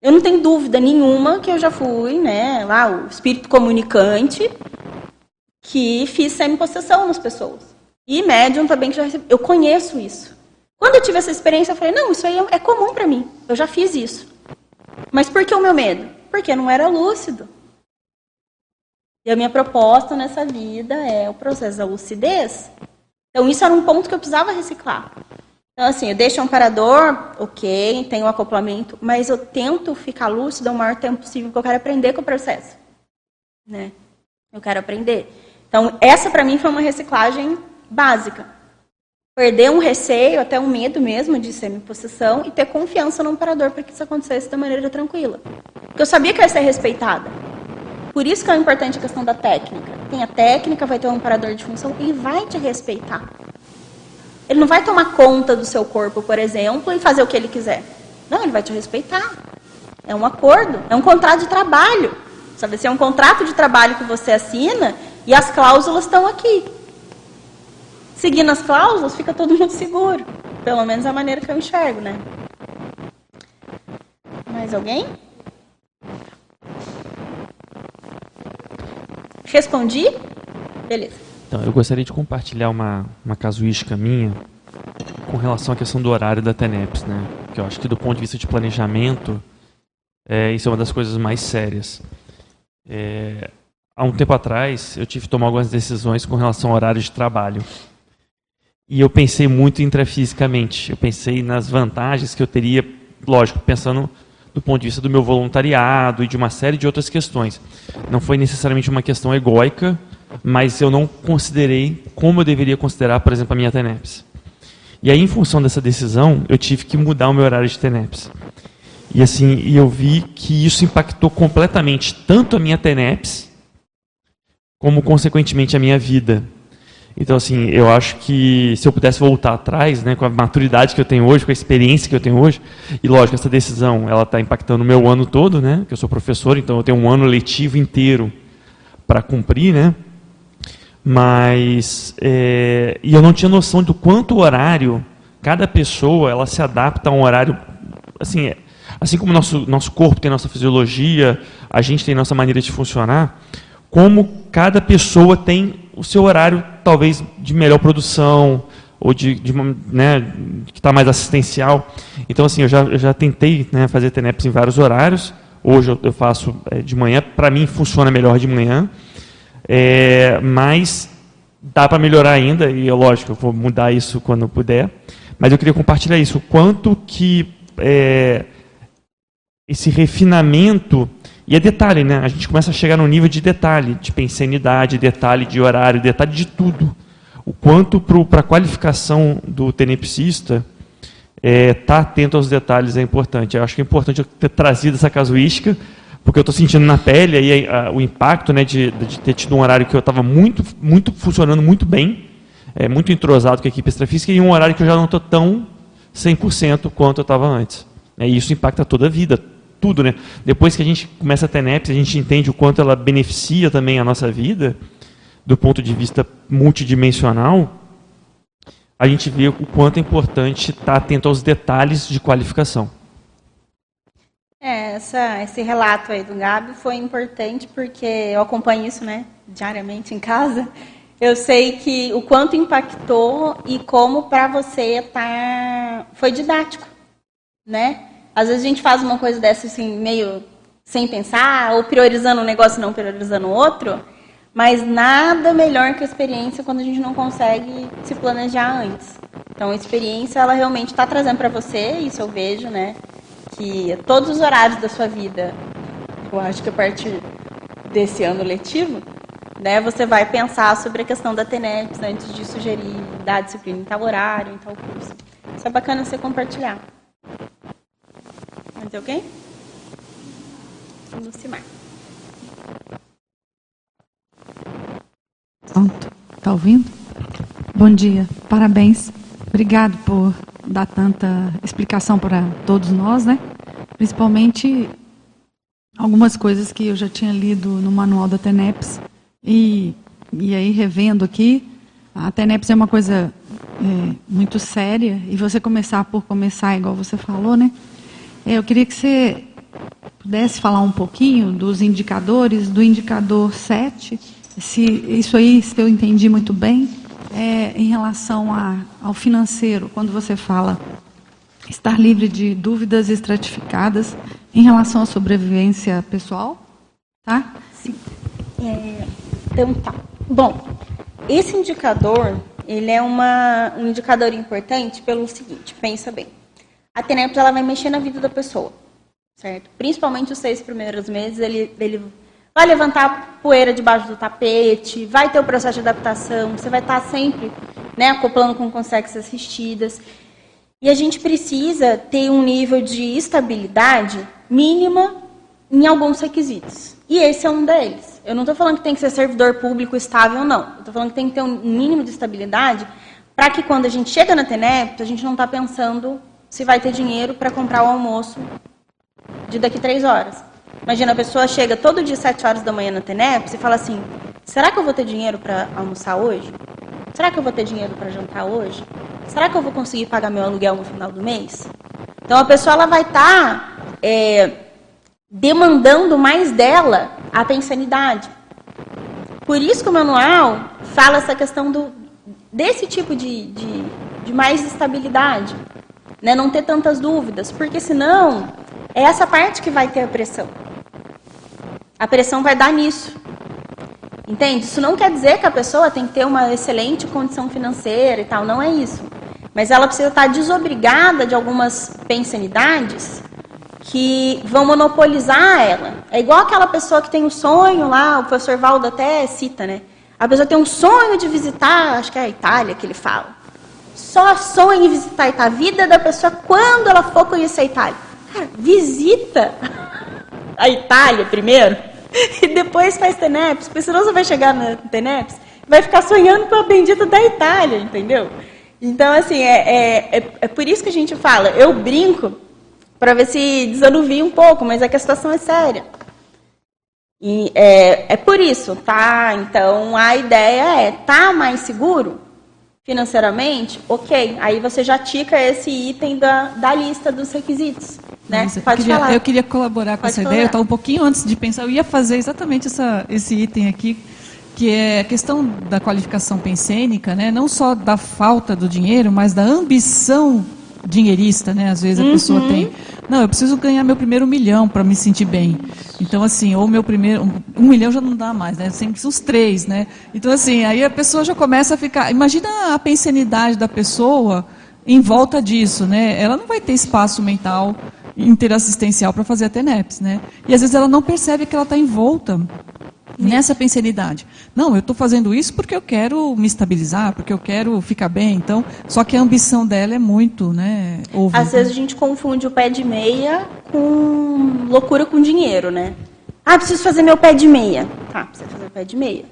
eu não tenho dúvida nenhuma que eu já fui, né, lá, o espírito comunicante, que fiz semi-possessão nas pessoas. E médium também que já recebi. Eu conheço isso. Quando eu tive essa experiência, eu falei, não, isso aí é comum para mim. Eu já fiz isso. Mas por que o meu medo? Porque não era lúcido. E a minha proposta nessa vida é o processo da lucidez. Então, isso era um ponto que eu precisava reciclar. Então, assim, eu deixo um parador, ok, tem o um acoplamento, mas eu tento ficar lúcido o maior tempo possível, porque eu quero aprender com o processo. Né? Eu quero aprender. Então, essa para mim foi uma reciclagem básica. Perder um receio, até um medo mesmo de semi-possessão e ter confiança no amparador para que isso acontecesse da maneira tranquila. Porque eu sabia que ia ser respeitada. Por isso que é importante a questão da técnica. Tem a técnica, vai ter um amparador de função, ele vai te respeitar. Ele não vai tomar conta do seu corpo, por exemplo, e fazer o que ele quiser. Não, ele vai te respeitar. É um acordo, é um contrato de trabalho. Sabe, se é um contrato de trabalho que você assina e as cláusulas estão aqui. Seguindo as cláusulas, fica todo mundo seguro. Pelo menos é a maneira que eu enxergo, né? Mais alguém? Respondi? Beleza. Então, eu gostaria de compartilhar uma, uma casuística minha com relação à questão do horário da TENEPS, né? Que eu acho que do ponto de vista de planejamento, é, isso é uma das coisas mais sérias. É, há um tempo atrás, eu tive que tomar algumas decisões com relação ao horário de trabalho. E eu pensei muito intrafisicamente. Eu pensei nas vantagens que eu teria, lógico, pensando do ponto de vista do meu voluntariado e de uma série de outras questões. Não foi necessariamente uma questão egóica, mas eu não considerei como eu deveria considerar, por exemplo, a minha TENEPS. E aí, em função dessa decisão, eu tive que mudar o meu horário de TENEPS. E assim, e eu vi que isso impactou completamente tanto a minha TENEPS, como consequentemente a minha vida. Então, assim, eu acho que se eu pudesse voltar atrás, né, com a maturidade que eu tenho hoje, com a experiência que eu tenho hoje, e lógico, essa decisão, ela está impactando o meu ano todo, né, que eu sou professor, então eu tenho um ano letivo inteiro para cumprir, né, mas, é, e eu não tinha noção do quanto horário, cada pessoa, ela se adapta a um horário, assim, assim como nosso nosso corpo tem nossa fisiologia, a gente tem nossa maneira de funcionar, como cada pessoa tem o seu horário talvez de melhor produção ou de, de né, que está mais assistencial. Então assim, eu já, eu já tentei né, fazer TENEPS em vários horários. Hoje eu, eu faço é, de manhã. Para mim funciona melhor de manhã, é, mas dá para melhorar ainda e lógico eu vou mudar isso quando puder. Mas eu queria compartilhar isso. O quanto que é, esse refinamento. E é detalhe, né? A gente começa a chegar no nível de detalhe, de pensanidade, detalhe de horário, detalhe de tudo. O quanto para a qualificação do tenepsista estar é, tá atento aos detalhes é importante. Eu acho que é importante eu ter trazido essa casuística, porque eu estou sentindo na pele aí a, o impacto né, de, de, ter tido um horário que eu estava muito, muito funcionando muito bem, é, muito entrosado com a equipe extrafísica, e um horário que eu já não estou tão 100% quanto eu estava antes. É, e isso impacta toda a vida, tudo. Né? Depois que a gente começa a ter NEPS, a gente entende o quanto ela beneficia também a nossa vida, do ponto de vista multidimensional, a gente vê o quanto é importante estar atento aos detalhes de qualificação. É, essa, esse relato aí do Gabi foi importante porque eu acompanho isso né, diariamente em casa. Eu sei que o quanto impactou e como para você tá, foi didático, né? Às vezes a gente faz uma coisa dessa assim, meio sem pensar, ou priorizando um negócio e não priorizando outro, mas nada melhor que a experiência quando a gente não consegue se planejar antes. Então, a experiência, ela realmente está trazendo para você, isso eu vejo, né? Que todos os horários da sua vida, eu acho que a partir desse ano letivo, né, você vai pensar sobre a questão da TENEPS antes de sugerir dar disciplina em tal horário, em tal curso. Isso é bacana você compartilhar. Mais alguém? Lucimar. Pronto. Tá ouvindo? Bom dia. Parabéns. Obrigado por dar tanta explicação para todos nós, né? Principalmente algumas coisas que eu já tinha lido no manual da TENEPS e, e aí revendo aqui, a TENEPS é uma coisa é, muito séria e você começar por começar, igual você falou, né? É, eu queria que você pudesse falar um pouquinho dos indicadores, do indicador 7, se isso aí, se eu entendi muito bem, é em relação a, ao financeiro, quando você fala estar livre de dúvidas estratificadas em relação à sobrevivência pessoal, tá? Sim. É, então tá. Bom, esse indicador, ele é uma, um indicador importante pelo seguinte, pensa bem. A TENEPS, ela vai mexer na vida da pessoa, certo? Principalmente os seis primeiros meses, ele, ele vai levantar poeira debaixo do tapete, vai ter o processo de adaptação, você vai estar sempre né, acoplando com consequências assistidas. E a gente precisa ter um nível de estabilidade mínima em alguns requisitos. E esse é um deles. Eu não estou falando que tem que ser servidor público estável, não. Estou falando que tem que ter um mínimo de estabilidade para que quando a gente chega na TENEP, a gente não está pensando se vai ter dinheiro para comprar o almoço de daqui três horas. Imagina, a pessoa chega todo dia 7 horas da manhã na TENEPS e fala assim: será que eu vou ter dinheiro para almoçar hoje? Será que eu vou ter dinheiro para jantar hoje? Será que eu vou conseguir pagar meu aluguel no final do mês? Então a pessoa ela vai estar tá, é, demandando mais dela a pensanidade. Por isso que o manual fala essa questão do, desse tipo de, de, de mais estabilidade. Né? Não ter tantas dúvidas, porque senão é essa parte que vai ter a pressão. A pressão vai dar nisso. Entende? Isso não quer dizer que a pessoa tem que ter uma excelente condição financeira e tal, não é isso. Mas ela precisa estar desobrigada de algumas pensanidades que vão monopolizar ela. É igual aquela pessoa que tem um sonho lá, o professor Valdo até cita, né? A pessoa tem um sonho de visitar, acho que é a Itália que ele fala. Só sonha em visitar a Itália. A vida da pessoa quando ela for conhecer a Itália. Cara, visita a Itália primeiro e depois faz TENEPS, porque senão você vai chegar na TENEPS vai ficar sonhando com a bendita da Itália, entendeu? Então, assim, é, é, é, é por isso que a gente fala, eu brinco para ver se desanuvia um pouco, mas é que a situação é séria. E é, é por isso, tá? Então, a ideia é, tá mais seguro financeiramente? Ok, aí você já tica esse item da, da lista dos requisitos. Né? Mas Pode eu queria, falar. Eu queria colaborar com Pode essa falar. ideia. Eu estava um pouquinho antes de pensar, eu ia fazer exatamente essa, esse item aqui, que é a questão da qualificação pensênica, né? não só da falta do dinheiro, mas da ambição dinheirista, né? Às vezes a uhum. pessoa tem, não, eu preciso ganhar meu primeiro milhão para me sentir bem. Então assim, ou meu primeiro, um, milhão já não dá mais, né? Sempre os três, né? Então assim, aí a pessoa já começa a ficar, imagina a pensenidade da pessoa em volta disso, né? Ela não vai ter espaço mental interassistencial para fazer a TENEPS, né? E às vezes ela não percebe que ela está envolta nessa pensenidade. Não, eu estou fazendo isso porque eu quero me estabilizar, porque eu quero ficar bem. Então, só que a ambição dela é muito, né? Às vezes a gente confunde o pé de meia com loucura com dinheiro, né? Ah, preciso fazer meu pé de meia. Tá, precisa fazer o pé de meia.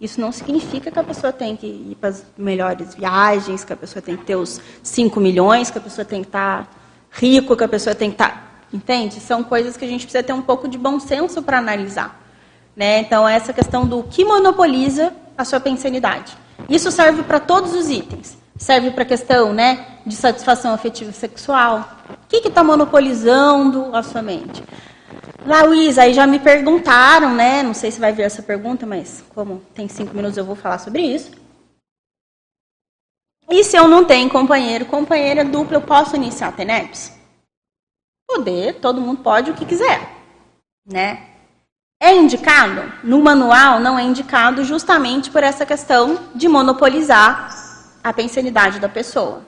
Isso não significa que a pessoa tem que ir para as melhores viagens, que a pessoa tem que ter os 5 milhões, que a pessoa tem que estar rico, que a pessoa tem que estar. Entende? São coisas que a gente precisa ter um pouco de bom senso para analisar. Né? Então, essa questão do que monopoliza a sua pensanidade. Isso serve para todos os itens. Serve para a questão né, de satisfação afetiva sexual. O que está monopolizando a sua mente? Luísa, aí já me perguntaram, né? Não sei se vai ver essa pergunta, mas como tem cinco minutos eu vou falar sobre isso. E se eu não tenho companheiro, companheira dupla, eu posso iniciar a TENEPS? Poder, todo mundo pode o que quiser, né? É indicado? No manual não é indicado justamente por essa questão de monopolizar a pensionidade da pessoa.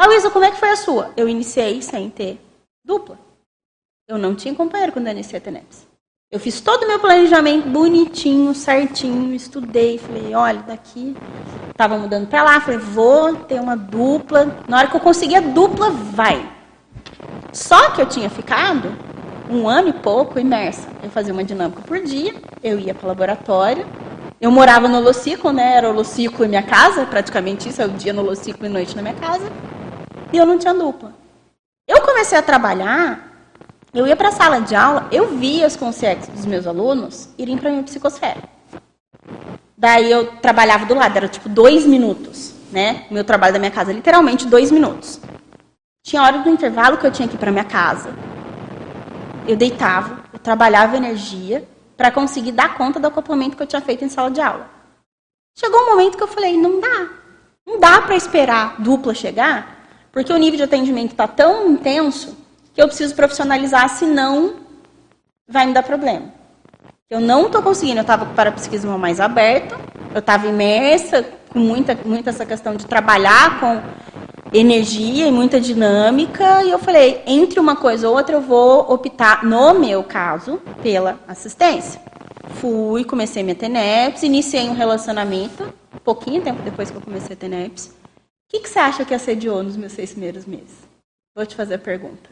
Luísa, como é que foi a sua? Eu iniciei sem ter dupla. Eu não tinha companheiro quando eu iniciei a TENEPS. Eu fiz todo o meu planejamento bonitinho, certinho, estudei, falei, olha, daqui, estava mudando para lá, falei, vou ter uma dupla. Na hora que eu conseguir a dupla, vai. Só que eu tinha ficado um ano e pouco imersa. Eu fazia uma dinâmica por dia, eu ia para o laboratório, eu morava no Holociclo, né? Era o Holociclo em minha casa, praticamente isso, é o dia no Holociclo e noite na minha casa. E eu não tinha dupla. Eu comecei a trabalhar eu ia para a sala de aula, eu via os conciertos dos meus alunos irem para a minha psicosfera. Daí eu trabalhava do lado, era tipo dois minutos, né? O meu trabalho da minha casa, literalmente dois minutos. Tinha hora do intervalo que eu tinha que ir para minha casa. Eu deitava, eu trabalhava energia para conseguir dar conta do acoplamento que eu tinha feito em sala de aula. Chegou um momento que eu falei, não dá. Não dá para esperar dupla chegar, porque o nível de atendimento está tão intenso que eu preciso profissionalizar, senão vai me dar problema. Eu não estou conseguindo, eu estava com o parapsiquismo mais aberto, eu estava imersa com muita, muita essa questão de trabalhar com energia e muita dinâmica, e eu falei, entre uma coisa ou outra, eu vou optar, no meu caso, pela assistência. Fui, comecei minha TENEPS, iniciei um relacionamento, pouquinho tempo depois que eu comecei a TENEPS. O que, que você acha que assediou nos meus seis primeiros meses? Vou te fazer a pergunta.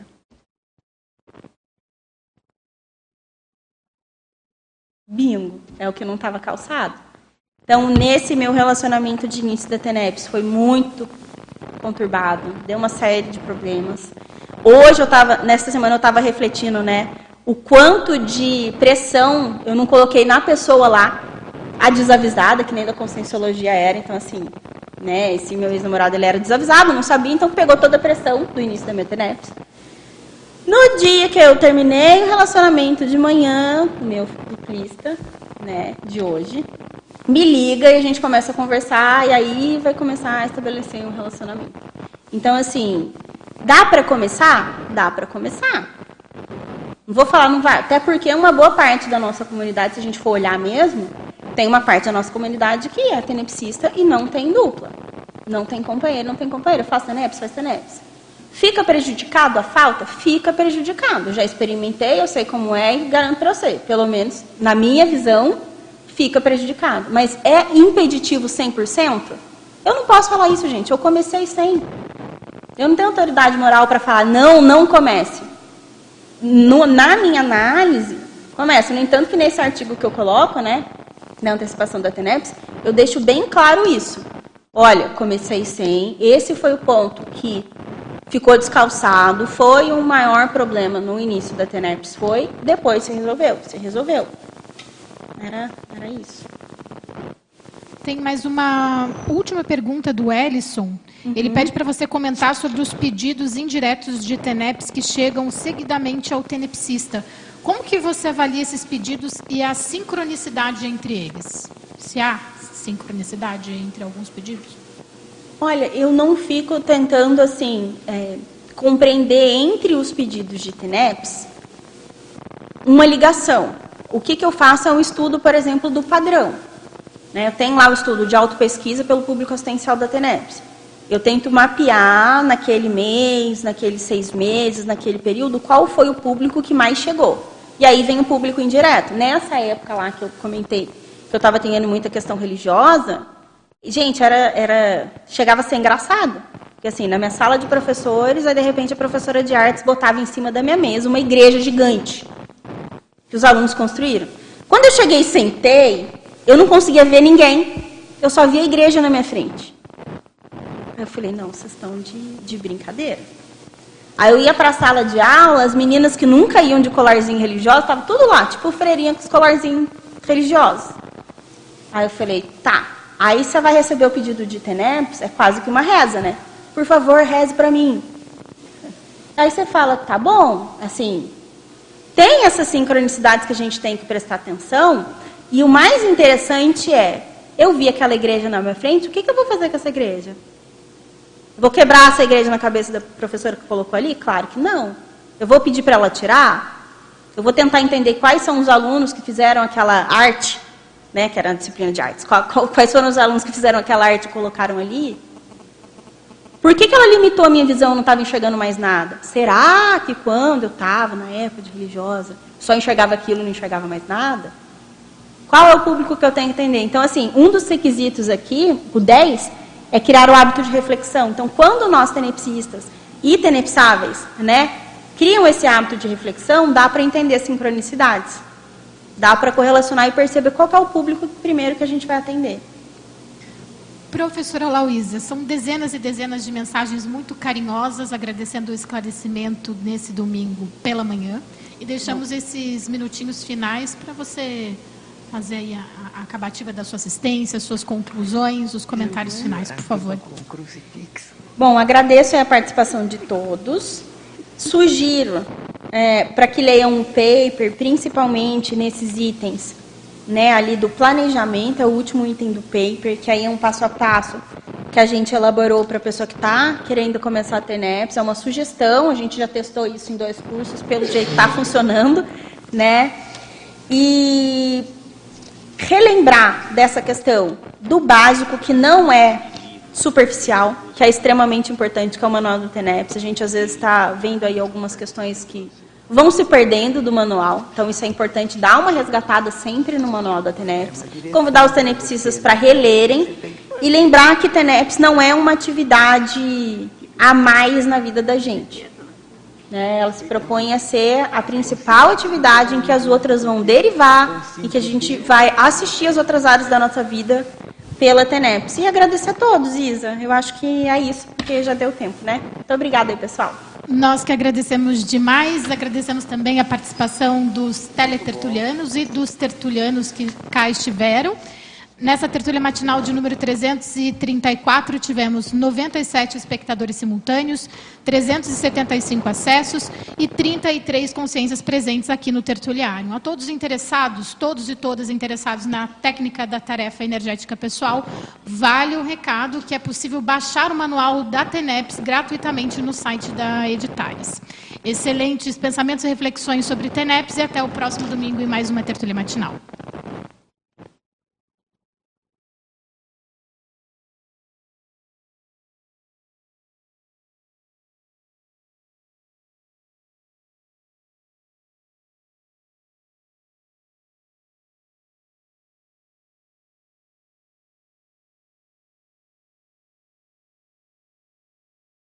Bingo, é o que não estava calçado. Então, nesse meu relacionamento de início da TENEPS, foi muito conturbado, deu uma série de problemas. Hoje eu estava, nessa semana eu estava refletindo, né, o quanto de pressão eu não coloquei na pessoa lá, a desavisada, que nem da conscienciologia era, então assim, né, esse meu ex-namorado ele era desavisado, não sabia, então pegou toda a pressão do início da minha TENEPS. No dia que eu terminei o relacionamento de manhã, meu duplista, né, de hoje, me liga e a gente começa a conversar e aí vai começar a estabelecer um relacionamento. Então, assim, dá para começar? Dá para começar. Não vou falar não vai, até porque uma boa parte da nossa comunidade, se a gente for olhar mesmo, tem uma parte da nossa comunidade que é tenepsista e não tem dupla. Não tem companheiro, não tem companheiro. Faz teneps, faz teneps. Fica prejudicado a falta? Fica prejudicado. Já experimentei, eu sei como é e garanto para você. Pelo menos, na minha visão, fica prejudicado. Mas é impeditivo 100%? Eu não posso falar isso, gente. Eu comecei sem. Eu não tenho autoridade moral para falar, não, não comece. No, na minha análise, comece. No entanto, que nesse artigo que eu coloco, né, na antecipação da TENEPS, eu deixo bem claro isso. Olha, comecei sem. Esse foi o ponto que ficou descalçado, foi um maior problema no início da TENEPS, foi, depois se resolveu, se resolveu. Era, era isso. Tem mais uma última pergunta do Ellison. Uhum. Ele pede para você comentar sobre os pedidos indiretos de TENEPS que chegam seguidamente ao tenepsista. Como que você avalia esses pedidos e a sincronicidade entre eles? Se há sincronicidade entre alguns pedidos? Olha, eu não fico tentando assim é, compreender entre os pedidos de TENEPS uma ligação. O que, que eu faço é um estudo, por exemplo, do padrão. Né? Eu tenho lá o estudo de autopesquisa pelo público assistencial da TENEPS. Eu tento mapear naquele mês, naqueles seis meses, naquele período, qual foi o público que mais chegou. E aí vem o público indireto. Nessa época lá que eu comentei, que eu estava tendo muita questão religiosa, gente, era, era chegava a ser engraçado. Porque assim, na minha sala de professores, aí de repente a professora de artes botava em cima da minha mesa uma igreja gigante os alunos construíram. Quando eu cheguei e sentei, eu não conseguia ver ninguém. Eu só via a igreja na minha frente. Aí eu falei, não, vocês estão de, de brincadeira. Aí eu ia para a sala de aula, as meninas que nunca iam de colarzinho religioso, estavam tudo lá, tipo freirinha com os colarzinhos religiosos. Aí eu falei, tá. Aí você vai receber o pedido de TENEPS, é quase que uma reza, né? Por favor, reze para mim. Aí você fala, tá bom, assim, tem essas sincronicidades que a gente tem que prestar atenção, e o mais interessante é, eu vi aquela igreja na minha frente, o que, que eu vou fazer com essa igreja? Vou quebrar essa igreja na cabeça da professora que colocou ali? Claro que não. Eu vou pedir para ela tirar? Eu vou tentar entender quais são os alunos que fizeram aquela arte, né, que era a disciplina de artes. Quais foram os alunos que fizeram aquela arte e colocaram ali? Por que, que ela limitou a minha visão não estava enxergando mais nada? Será que quando eu estava na época de religiosa, só enxergava aquilo e não enxergava mais nada? Qual é o público que eu tenho que entender? Então, assim, um dos requisitos aqui, o 10, é criar o hábito de reflexão. Então, quando nós tenepsistas e tenepsáveis, né, criam esse hábito de reflexão, dá para entender sincronicidades. Dá para correlacionar e perceber qual é o público primeiro que a gente vai atender. Professora Lauísa, são dezenas e dezenas de mensagens muito carinhosas agradecendo o esclarecimento nesse domingo pela manhã. E deixamos esses minutinhos finais para você fazer aí a, a acabativa da sua assistência, suas conclusões, os comentários finais, por favor. Bom, agradeço a participação de todos. Sugiro é, para que leiam um paper, principalmente nesses itens, né, ali do planejamento, é o último item do paper, que aí é um passo a passo que a gente elaborou para a pessoa que está querendo começar a ter NEPS. É uma sugestão, a gente já testou isso em dois cursos, pelo jeito está funcionando, né? E relembrar dessa questão do básico, que não é superficial, que é extremamente importante, que é o manual do TENEPS. A gente, às vezes, está vendo aí algumas questões que vão se perdendo do manual, então isso é importante dar uma resgatada sempre no manual da TENEPS, convidar os tenepsistas para relerem e lembrar que TENEPS não é uma atividade a mais na vida da gente. Né? Ela se propõe a ser a principal atividade em que as outras vão derivar e que a gente vai assistir as outras áreas da nossa vida pela TENEPS. E agradecer a todos, Isa. Eu acho que é isso, porque já deu tempo, né? Muito obrigada aí, pessoal. Nós que agradecemos demais, agradecemos também a participação dos teletertulianos e dos tertulianos que cá estiveram. Nessa tertúlia matinal de número 334, tivemos 97 espectadores simultâneos, 375 acessos e 33 consciências presentes aqui no tertuliário. A todos interessados, todos e todas interessados na técnica da tarefa energética pessoal, vale o recado que é possível baixar o manual da TENEPS gratuitamente no site da Editares. Excelentes pensamentos e reflexões sobre TENEPS e até o próximo domingo em mais uma tertúlia matinal.